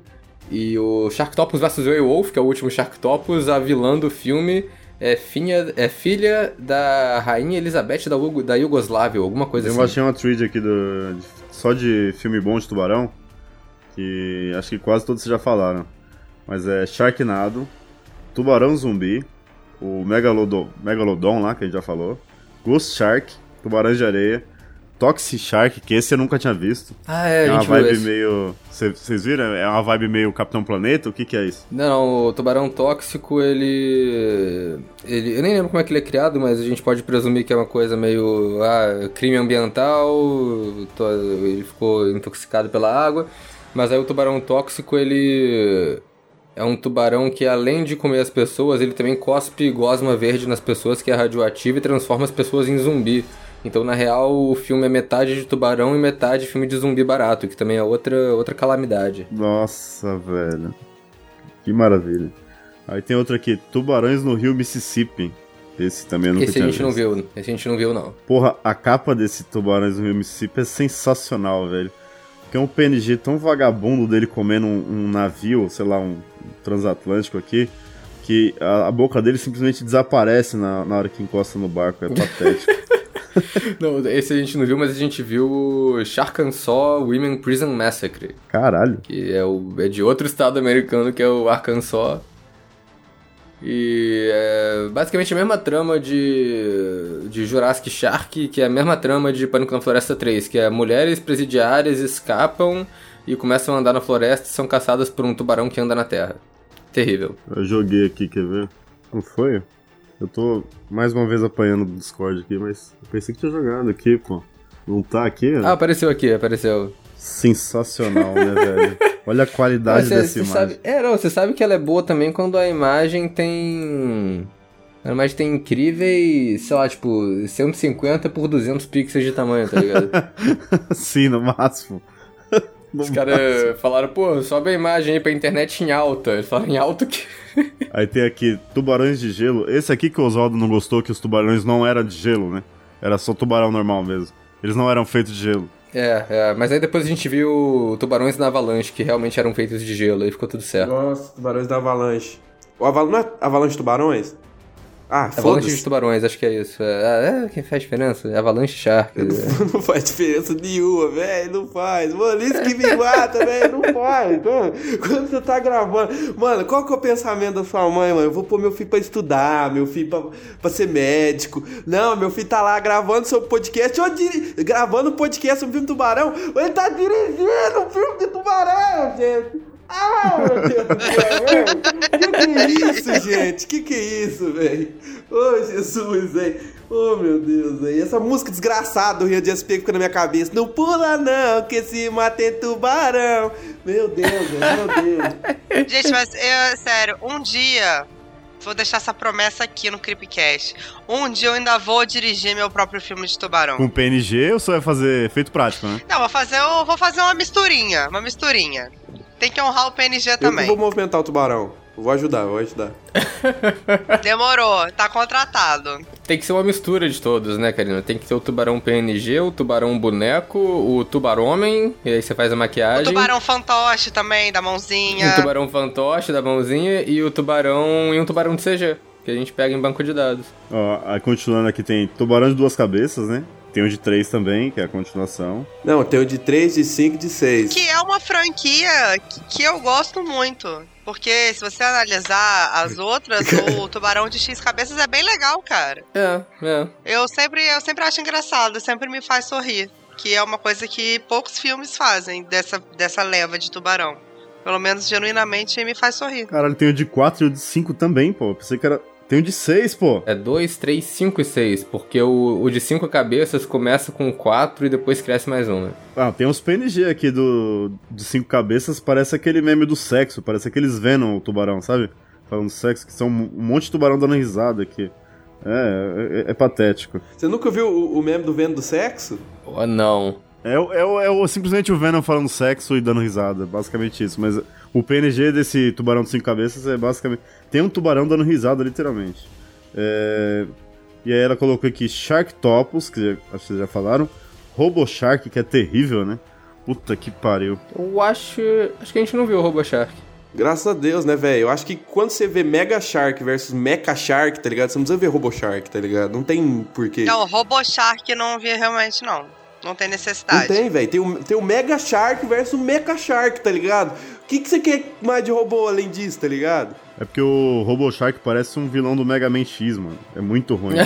E o Sharktopus vs. Werewolf, que é o último Sharktopus, a vilã do filme é, finha, é filha da rainha Elizabeth da, Hugo- da Iugoslávia, alguma coisa Eu assim. achei uma thread aqui do, só de filme bom de tubarão. Que acho que quase todos já falaram. Mas é Sharknado, Tubarão Zumbi, o Megalodon, Megalodon lá, que a gente já falou. Ghost Shark, Tubarão de Areia, Toxic Shark, que esse eu nunca tinha visto. Ah, é, É uma vibe meio. Vocês viram? É uma vibe meio Capitão Planeta? O que, que é isso? Não, não, o tubarão tóxico, ele, ele. Eu nem lembro como é que ele é criado, mas a gente pode presumir que é uma coisa meio. Ah, crime ambiental, ele ficou intoxicado pela água. Mas aí o tubarão tóxico, ele. É um tubarão que, além de comer as pessoas, ele também cospe gosma verde nas pessoas, que é radioativo, e transforma as pessoas em zumbi. Então, na real, o filme é metade de tubarão e metade filme de zumbi barato, que também é outra, outra calamidade. Nossa, velho. Que maravilha. Aí tem outro aqui, Tubarões no Rio Mississippi. Esse também eu nunca Esse a gente não visto. viu, esse a gente não viu, não. Porra, a capa desse Tubarões no Rio Mississippi é sensacional, velho. Porque é um PNG tão vagabundo dele comendo um, um navio, sei lá, um transatlântico aqui, que a, a boca dele simplesmente desaparece na, na hora que encosta no barco. É patético. Não, esse a gente não viu, mas a gente viu o Sharkansaw Women Prison Massacre, Caralho. que é, o, é de outro estado americano, que é o Arkansas. E é basicamente a mesma trama de, de Jurassic Shark, que é a mesma trama de Pânico na Floresta 3, que é mulheres presidiárias escapam e começam a andar na floresta e são caçadas por um tubarão que anda na terra. Terrível. Eu joguei aqui, quer ver? Não foi? Eu tô mais uma vez apanhando do Discord aqui, mas eu pensei que tinha jogado aqui, pô. Não tá aqui? Ah, apareceu aqui, apareceu. Sensacional, né, velho? Olha a qualidade Você- dessa imagem. Sabe, é, não, você sabe que ela é boa também quando a imagem tem. A imagem tem incríveis, sei lá, tipo, 150 por 200 pixels de tamanho, tá ligado? Sim, no máximo. Os caras falaram, pô, sobe a imagem aí pra internet em alta. Eles falaram em alta que. Aí tem aqui, tubarões de gelo. Esse aqui que o Oswaldo não gostou, que os tubarões não eram de gelo, né? Era só tubarão normal mesmo. Eles não eram feitos de gelo. É, é, mas aí depois a gente viu tubarões na avalanche, que realmente eram feitos de gelo, aí ficou tudo certo. Nossa, tubarões da avalanche. O aval... Não é avalanche de tubarões? Ah, Avalanche de foda-se. tubarões, acho que é isso. É, é que faz diferença? Avalanche Shark. é. Não faz diferença nenhuma, velho. Não faz. Mano, isso que me mata, velho. Não faz. Mano, quando você tá gravando. Mano, qual que é o pensamento da sua mãe, mano? Eu vou pôr meu filho pra estudar, meu filho pra, pra ser médico. Não, meu filho tá lá gravando seu podcast. Ou diri... gravando podcast sobre filme Tubarão. Ele tá dirigindo um filme de Tubarão, gente. Ah, meu Deus do céu, velho. Que que é isso, gente? Que que é isso, velho? Ô, Jesus, velho. Oh, meu Deus, velho. Essa música desgraçada do Rio de Janeiro fica na minha cabeça. Não pula não, que se mata é tubarão. Meu Deus, velho, meu Deus. Gente, mas eu, sério, um dia. Vou deixar essa promessa aqui no Creepcast. Um dia eu ainda vou dirigir meu próprio filme de tubarão. Com PNG ou só vai fazer efeito prático, né? Não, vou fazer, eu vou fazer uma misturinha. Uma misturinha. Tem que honrar o PNG Eu também. vou movimentar o tubarão. Eu Vou ajudar, vou ajudar. Demorou, tá contratado. Tem que ser uma mistura de todos, né, Karina? Tem que ter o tubarão PNG, o tubarão boneco, o tubarão-homem, e aí você faz a O maquiagem. tubarão fantoche também, da mãozinha. O tubarão fantoche da mãozinha e o tubarão e um tubarão de CG, que a gente pega em banco de dados. Ó, aí continuando aqui tem Tubarão de Duas Cabeças, né? Tem o de três também, que é a continuação. Não, tem o de 3, de 5 de 6. Que é uma franquia que, eu gosto muito. Porque se você analisar as outras, o Tubarão de X Cabeças é bem legal, cara. É, é. Eu sempre, eu sempre acho engraçado, sempre me faz sorrir. Que é uma coisa que poucos filmes fazem dessa, dessa leva de tubarão. Pelo menos genuinamente me faz sorrir. Caralho, tem o de quatro e o de cinco também, pô. Pensei que era. Tem o de seis, pô. É 2, 3, 5 e 6, porque o, o de 5 cabeças começa com 4 e depois cresce mais um, né? Ah, tem uns PNG aqui do de cinco cabeças, parece aquele meme do sexo, parece aqueles Venom, o tubarão, sabe? Falando sexo, que são um monte de tubarão dando risada aqui. É, é, é patético. Você nunca viu o, o meme do vento do sexo? Oh, não. É, é, o- é o- simplesmente o Venom falando sexo e dando risada, basicamente isso. Mas o PNG desse tubarão de cinco cabeças é basicamente. Tem um tubarão dando risada, literalmente. É, E aí ela colocou aqui Sharktopus, que já- acho que vocês já falaram. Robo Shark, que é terrível, né? Puta que pariu. Eu acho. Acho que a gente não viu o Robo Shark. Graças a Deus, né, velho? Eu acho que quando você vê Mega Shark versus Mecha Shark, tá ligado? Você não precisa ver Robo Shark, tá ligado? Não tem porquê. Não, RoboShark não vi realmente, não. Não tem Não necessidade. tem, velho. Tem o, tem o Mega Shark versus o Mecha Shark, tá ligado? O que, que você quer mais de robô além disso, tá ligado? É porque o Robo Shark parece um vilão do Mega Man X, mano. É muito ruim.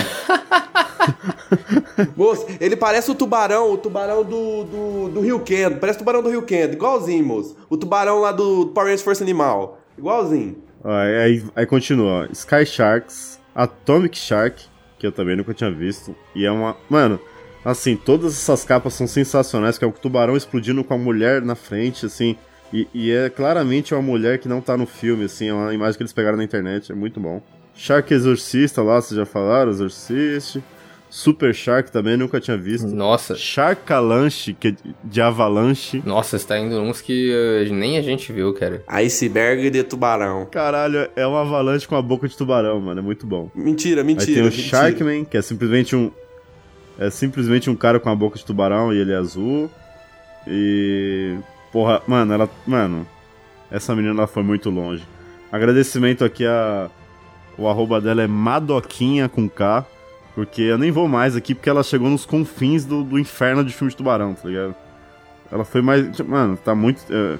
Moço, ele parece o tubarão, o tubarão do, do, do Rio Kendo. Parece o tubarão do Rio Kendo, igualzinho, moço. O tubarão lá do Power Rangers Força Animal. Igualzinho. Ó, aí, aí continua, ó. Sky Sharks, Atomic Shark, que eu também nunca tinha visto. E é uma. Mano, assim, todas essas capas são sensacionais, que é o tubarão explodindo com a mulher na frente, assim. E, e é claramente uma mulher que não tá no filme, assim, é uma imagem que eles pegaram na internet, é muito bom. Shark Exorcista lá, vocês já falaram, Exorcist. Super Shark também, nunca tinha visto. Nossa. Sharkalanche, que é de avalanche. Nossa, está indo uns que eh, nem a gente viu, cara. Iceberg de tubarão. Caralho, é uma avalanche com a boca de tubarão, mano, é muito bom. Mentira, Aí mentira. tem o mentira. Sharkman, que é simplesmente um. É simplesmente um cara com a boca de tubarão e ele é azul. E. Porra, mano, ela. Mano, essa menina ela foi muito longe. Agradecimento aqui a. O arroba dela é Madoquinha com K. Porque eu nem vou mais aqui, porque ela chegou nos confins do, do inferno de filme de tubarão, tá ligado? Ela foi mais. Mano, tá muito. é,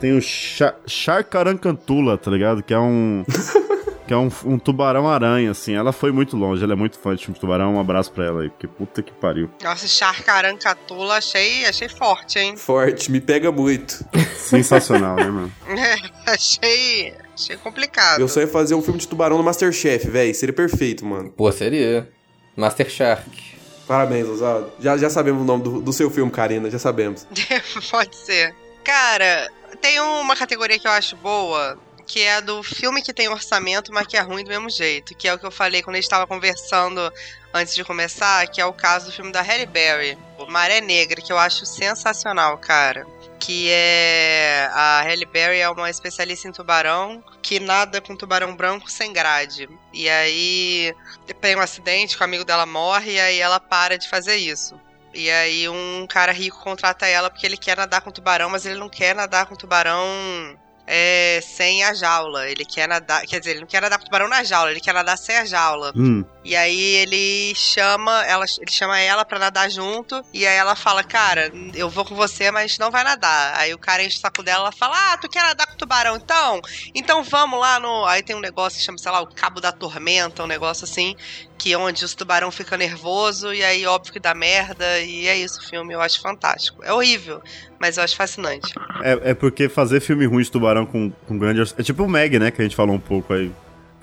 Tem o Sha- Sharkarancantula, tá ligado? Que é um. que é um, um tubarão-aranha, assim. Ela foi muito longe, ela é muito fã de filme de tubarão. Um abraço pra ela aí, porque puta que pariu. Nossa, Charcarancatula, achei, achei forte, hein? Forte, me pega muito. Sensacional, né, mano? achei, achei complicado. Meu sonho é fazer um filme de tubarão no Masterchef, velho. Seria perfeito, mano. Pô, seria. Master Shark. Parabéns, Oswaldo. Já, já sabemos o nome do, do seu filme, Karina, já sabemos. Pode ser. Cara, tem uma categoria que eu acho boa, que é do filme que tem orçamento, mas que é ruim do mesmo jeito. Que é o que eu falei quando a gente tava conversando antes de começar, que é o caso do filme da Halle Berry, Maré Negra, que eu acho sensacional, cara. Que é. A Halle Berry é uma especialista em tubarão que nada com tubarão branco sem grade. E aí tem um acidente o amigo dela morre e aí ela para de fazer isso. E aí um cara rico contrata ela porque ele quer nadar com tubarão, mas ele não quer nadar com tubarão é, sem a jaula. Ele quer nadar. Quer dizer, ele não quer nadar com tubarão na jaula, ele quer nadar sem a jaula. Hum. E aí ele chama, ela, ele chama ela pra nadar junto. E aí ela fala, cara, eu vou com você, mas não vai nadar. Aí o cara enche o saco dela, ela fala, ah, tu quer nadar com tubarão então? Então vamos lá no. Aí tem um negócio que chama, sei lá, o Cabo da Tormenta, um negócio assim. Que é onde os tubarão ficam nervoso e aí óbvio que dá merda. E é isso, o filme eu acho fantástico. É horrível, mas eu acho fascinante. É, é porque fazer filme ruim de tubarão com, com grande. É tipo o Meg, né? Que a gente falou um pouco aí.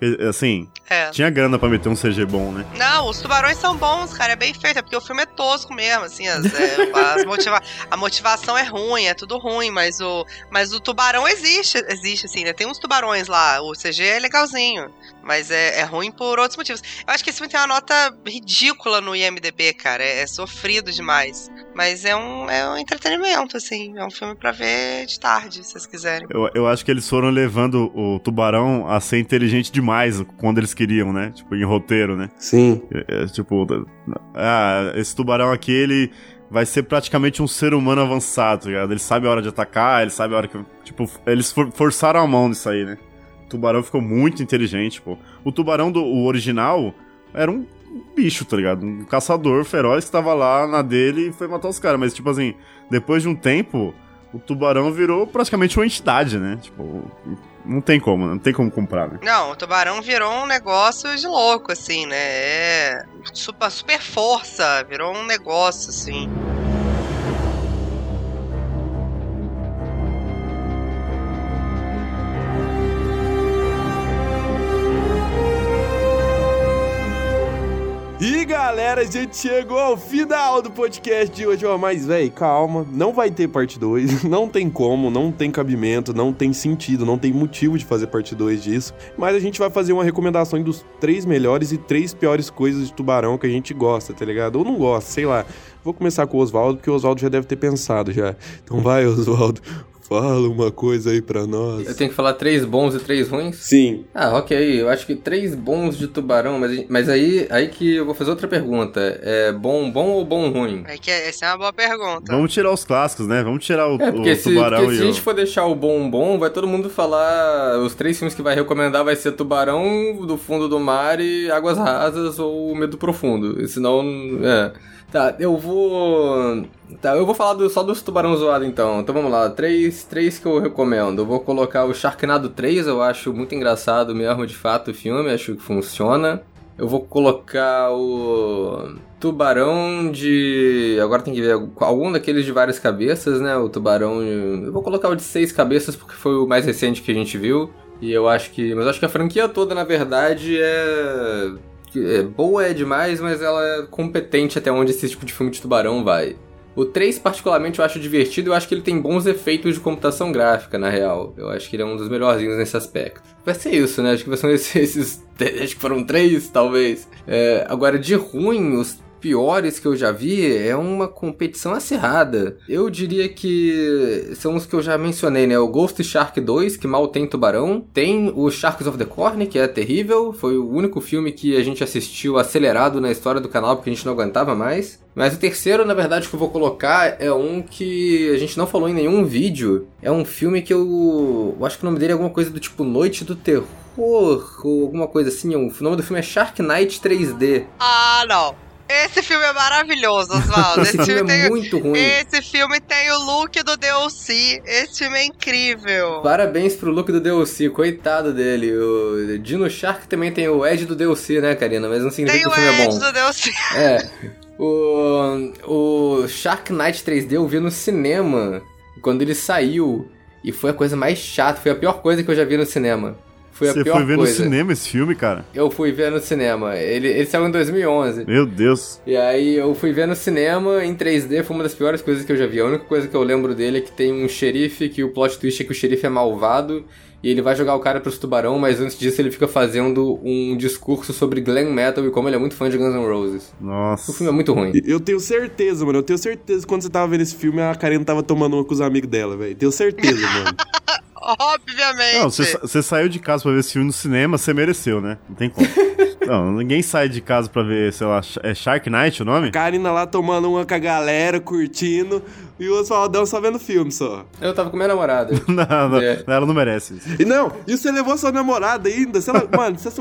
Porque, Assim, É. tinha grana pra meter um CG bom, né? Não, os tubarões são bons, cara. É bem feito. É porque o filme é tosco mesmo, assim. As, é, as motiva a motivação é ruim, é tudo ruim, mas o, mas o tubarão existe, existe, assim, né? Tem uns tubarões lá. O CG é legalzinho. Mas é, é ruim por outros motivos. Eu acho que esse filme tem uma nota ridícula no IMDB, cara. É, é sofrido demais. Mas é um, é um entretenimento, assim. É um filme pra ver de tarde, se vocês quiserem. Eu, eu acho que eles foram levando o tubarão a ser inteligente demais quando eles queriam, né? Tipo, em roteiro, né? Sim. É, é, tipo, ah, esse tubarão aqui, ele vai ser praticamente um ser humano avançado, tá ligado? Ele sabe a hora de atacar, ele sabe a hora que. Tipo, eles for- forçaram a mão nisso aí, né? O tubarão ficou muito inteligente, pô. O tubarão do o original era um bicho, tá ligado? Um caçador feroz que tava lá na dele e foi matar os caras. Mas, tipo assim, depois de um tempo, o tubarão virou praticamente uma entidade, né? Tipo, não tem como, não tem como comprar, né? Não, o tubarão virou um negócio de louco, assim, né? É super, super força, virou um negócio, assim. E galera, a gente chegou ao final do podcast de hoje. Mas, véi, calma, não vai ter parte 2. Não tem como, não tem cabimento, não tem sentido, não tem motivo de fazer parte 2 disso. Mas a gente vai fazer uma recomendação dos três melhores e três piores coisas de tubarão que a gente gosta, tá ligado? Ou não gosta, sei lá. Vou começar com o Oswaldo, porque o Oswaldo já deve ter pensado já. Então vai, Oswaldo, fala uma coisa aí pra nós. Eu tenho que falar três bons e três ruins? Sim. Ah, ok. Eu acho que três bons de tubarão, mas, mas aí, aí que eu vou fazer outra pergunta. É bom bom ou bom ruim? É que essa é uma boa pergunta. Vamos tirar os clássicos, né? Vamos tirar o, É, porque, o se, tubarão porque se e a o... gente for deixar o bom bom, vai todo mundo falar. Os três filmes que vai recomendar vai ser Tubarão, Do Fundo do Mar e Águas Rasas ou Medo Profundo. Senão. É. Tá, eu vou. Tá, eu vou falar do- só dos tubarão zoado então. Então vamos lá, três, três que eu recomendo. Eu vou colocar o Sharknado 3, eu acho muito engraçado mesmo, de fato, o filme, acho que funciona. Eu vou colocar o Tubarão de. Agora tem que ver algum daqueles de várias cabeças, né? O Tubarão. Eu vou colocar o de seis cabeças porque foi o mais recente que a gente viu. E eu acho que. Mas eu acho que a franquia toda, na verdade, é. É boa é demais, mas ela é competente até onde esse tipo de filme de tubarão vai. O 3, particularmente, eu acho divertido. Eu acho que ele tem bons efeitos de computação gráfica, na real. Eu acho que ele é um dos melhorzinhos nesse aspecto. Vai ser isso, né? Acho que vai ser esses. acho que foram três, talvez. É, agora, de ruim, os piores que eu já vi é uma competição acirrada. Eu diria que são os que eu já mencionei, né? O Ghost Shark 2, que mal tem tubarão. Tem o Sharks of the Corn, que é terrível. Foi o único filme que a gente assistiu acelerado na história do canal, porque a gente não aguentava mais. Mas o terceiro, na verdade, que eu vou colocar é um que a gente não falou em nenhum vídeo. É um filme que eu, eu acho que o nome dele é alguma coisa do tipo Noite do Terror, ou alguma coisa assim. O nome do filme é Shark Night 3D. Ah, não. Esse filme é maravilhoso, Oswaldo. Esse Esse, filme é tem. muito ruim. Esse filme tem o look do DLC. Esse filme é incrível. Parabéns pro look do DLC, coitado dele. O Dino Shark também tem o Ed do DLC, né, Karina? Mas não significa Tem que o o filme é Ed bom. do DLC. É. O, o Shark Night 3D eu vi no cinema quando ele saiu. E foi a coisa mais chata, foi a pior coisa que eu já vi no cinema. Foi a Você pior foi ver coisa. no cinema esse filme, cara? Eu fui ver no cinema. Ele, ele saiu em 2011. Meu Deus. E aí eu fui ver no cinema em 3D, foi uma das piores coisas que eu já vi. A única coisa que eu lembro dele é que tem um xerife, que o plot twist é que o xerife é malvado. E ele vai jogar o cara pros tubarão, mas antes disso ele fica fazendo um discurso sobre glam metal e como ele é muito fã de Guns N' Roses. Nossa. O filme é muito ruim. Eu tenho certeza, mano. Eu tenho certeza que quando você tava vendo esse filme, a Karina tava tomando uma com os amigos dela, velho. Tenho certeza, mano. Obviamente. Não, você, sa- você saiu de casa pra ver esse filme no cinema, você mereceu, né? Não tem como. Não, ninguém sai de casa pra ver, sei lá, é Shark Night o nome? Karina lá tomando uma com a galera, curtindo, e o Oswaldão só vendo filme só. Eu tava com minha namorada. Não, não, É. ela não merece isso. E não, e você levou sua namorada ainda? Se ela, mano, se,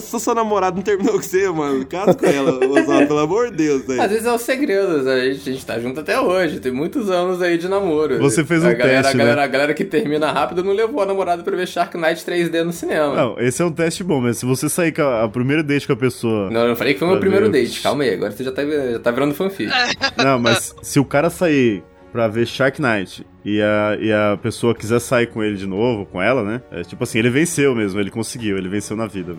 se sua namorada não terminou com você, mano, casa com ela, Oswaldo, pelo amor de Deus, Às velho. vezes é o segredo, a gente, a gente tá junto até hoje, tem muitos anos aí de namoro. Você fez um a galera, teste, a galera, né? A galera que termina rápido não levou a namorada pra ver Shark Night 3D no cinema. Não, esse é um teste bom, mas se você sair com a, a primeira date com a pessoa. eu não falei que foi o meu primeiro ver. date, calma aí, agora você já tá, já tá virando fanfic. Não, mas se o cara sair pra ver Shark Night e a, e a pessoa quiser sair com ele de novo, com ela, né? É tipo assim, ele venceu mesmo, ele conseguiu, ele venceu na vida.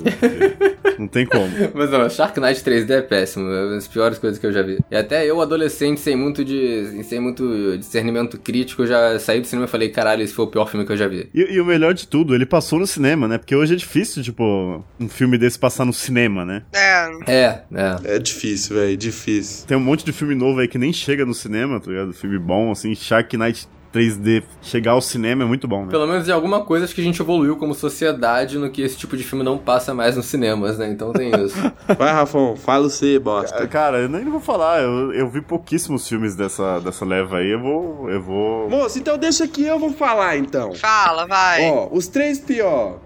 não tem como. Mas não, Shark Night 3D é péssimo, é uma das piores coisas que eu já vi. E até eu, adolescente, sem muito, de, sem muito discernimento crítico, já saí do cinema e falei, caralho, esse foi o pior filme que eu já vi. E, e o melhor de tudo, ele passou no cinema, né? Porque hoje é difícil, tipo, um filme desse passar no cinema, né? É, É, é. É difícil, velho, difícil. Tem um monte de filme novo aí que nem chega no cinema, tá ligado? Filme bom, assim, Shark Night 3D chegar ao cinema é muito bom, né? Pelo menos em alguma coisa acho que a gente evoluiu como sociedade no que esse tipo de filme não passa mais nos cinemas, né? Então tem isso. Vai, Rafão, fala você, bosta. Cara, eu nem vou falar, eu, eu vi pouquíssimos filmes dessa, dessa leva aí, eu vou. Eu vou. Moço, então deixa que eu vou falar, então. fala, vai. Ó, os três pior.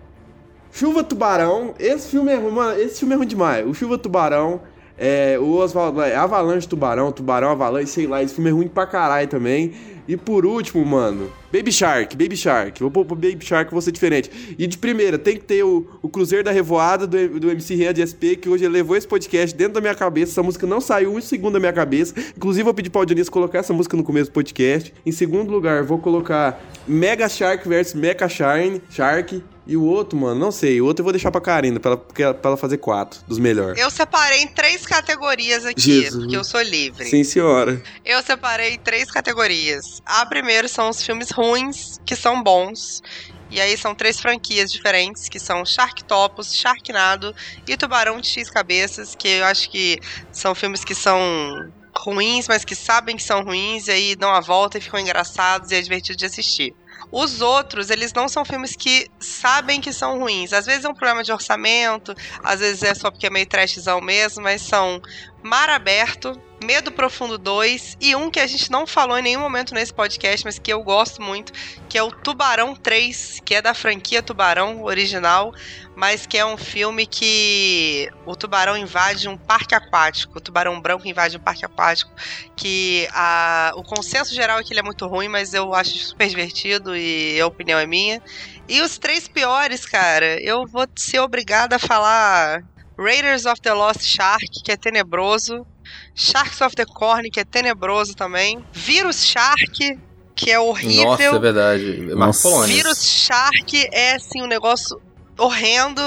Chuva Tubarão, esse filme é ruim, mano, esse filme é ruim demais. O Chuva Tubarão, é, o Oswaldo, Avalanche Tubarão, Tubarão Avalanche, sei lá, esse filme é ruim pra caralho também. E por último, mano, Baby Shark, Baby Shark. Vou pôr pro Baby Shark, vou ser diferente. E de primeira, tem que ter o, o Cruzeiro da Revoada do, do MC Rian de SP, que hoje levou esse podcast dentro da minha cabeça. Essa música não saiu um segundo da minha cabeça. Inclusive, vou pedir pra Dionísio colocar essa música no começo do podcast. Em segundo lugar, vou colocar Mega Shark versus Mecha Shine, Shark. E o outro, mano, não sei. O outro eu vou deixar pra Karina, pra pra ela fazer quatro, dos melhores. Eu separei em três categorias aqui, Jesus. porque eu sou livre. Sim, senhora. Eu separei em três categorias. A primeira são os filmes ruins, que são bons. E aí são três franquias diferentes, que são Sharktopus, Sharknado e Tubarão de X Cabeças, que eu acho que são filmes que são ruins, mas que sabem que são ruins, e aí dão a volta e ficam engraçados e é divertido de assistir. Os outros, eles não são filmes que sabem que são ruins. Às vezes é um problema de orçamento, às vezes é só porque é meio trashzão mesmo, mas são Mar Aberto, Medo Profundo 2 e um que a gente não falou em nenhum momento nesse podcast, mas que eu gosto muito, que é o Tubarão 3, que é da franquia Tubarão original, mas que é um filme que o tubarão invade um parque aquático, o tubarão branco invade um parque aquático, que a, o consenso geral é que ele é muito ruim, mas eu acho super divertido e a opinião é minha. E os três piores, cara, eu vou ser obrigada a falar Raiders of the Lost Shark, que é tenebroso. Sharks of the Corn, que é tenebroso também. Vírus Shark, que é horrível. Nossa, é verdade. Nossa. Vírus Shark é, assim, um negócio horrendo.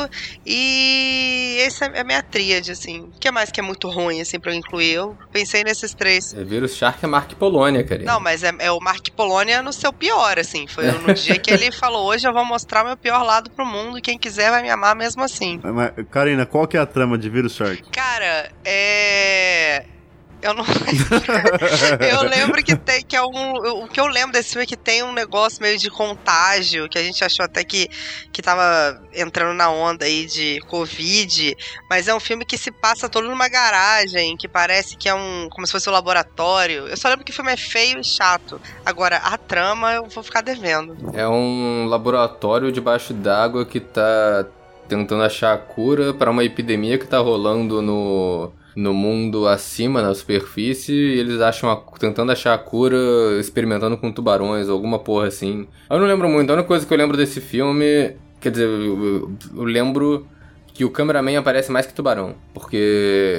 E essa é a minha tríade, assim. O que mais que é muito ruim, assim, pra eu incluir? Eu pensei nesses três. É, Vírus Shark é Mark Polônia, cara. Não, mas é, é o Mark Polônia no seu pior, assim. Foi no dia que ele falou: hoje eu vou mostrar meu pior lado pro mundo e quem quiser vai me amar mesmo assim. Mas, Karina, qual que é a trama de Vírus Shark? Cara, é. Eu não. eu lembro que tem que é um. O que eu lembro desse filme é que tem um negócio meio de contágio, que a gente achou até que, que tava entrando na onda aí de Covid. Mas é um filme que se passa todo numa garagem, que parece que é um. como se fosse um laboratório. Eu só lembro que o filme é feio e chato. Agora, a trama eu vou ficar devendo. É um laboratório debaixo d'água que tá tentando achar a cura para uma epidemia que tá rolando no, no mundo acima, na superfície, e eles acham a- tentando achar a cura experimentando com tubarões alguma porra assim. Eu não lembro muito, a única coisa que eu lembro desse filme, quer dizer, eu- eu lembro que o cameraman aparece mais que tubarão, porque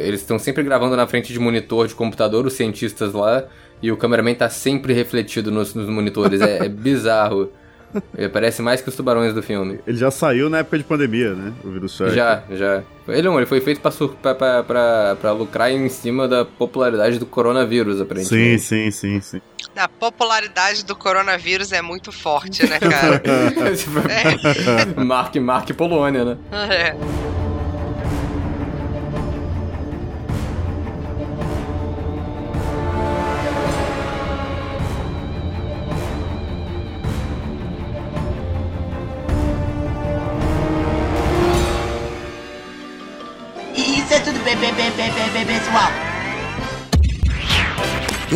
eles estão sempre gravando na frente de monitor de computador, os cientistas lá, e o cameraman tá sempre refletido nos, nos monitores, é- é bizarro. Ele parece mais que os tubarões do filme. Ele já saiu na época de pandemia, né? O Vírus Shark. Já, já. Ele não, ele foi feito pra, sur- pra, pra, pra, pra lucrar em cima da popularidade do coronavírus, Sim, aparentemente. sim, sim, sim. A popularidade do coronavírus é muito forte, né, cara? Mark, Mark Polônia, né? É.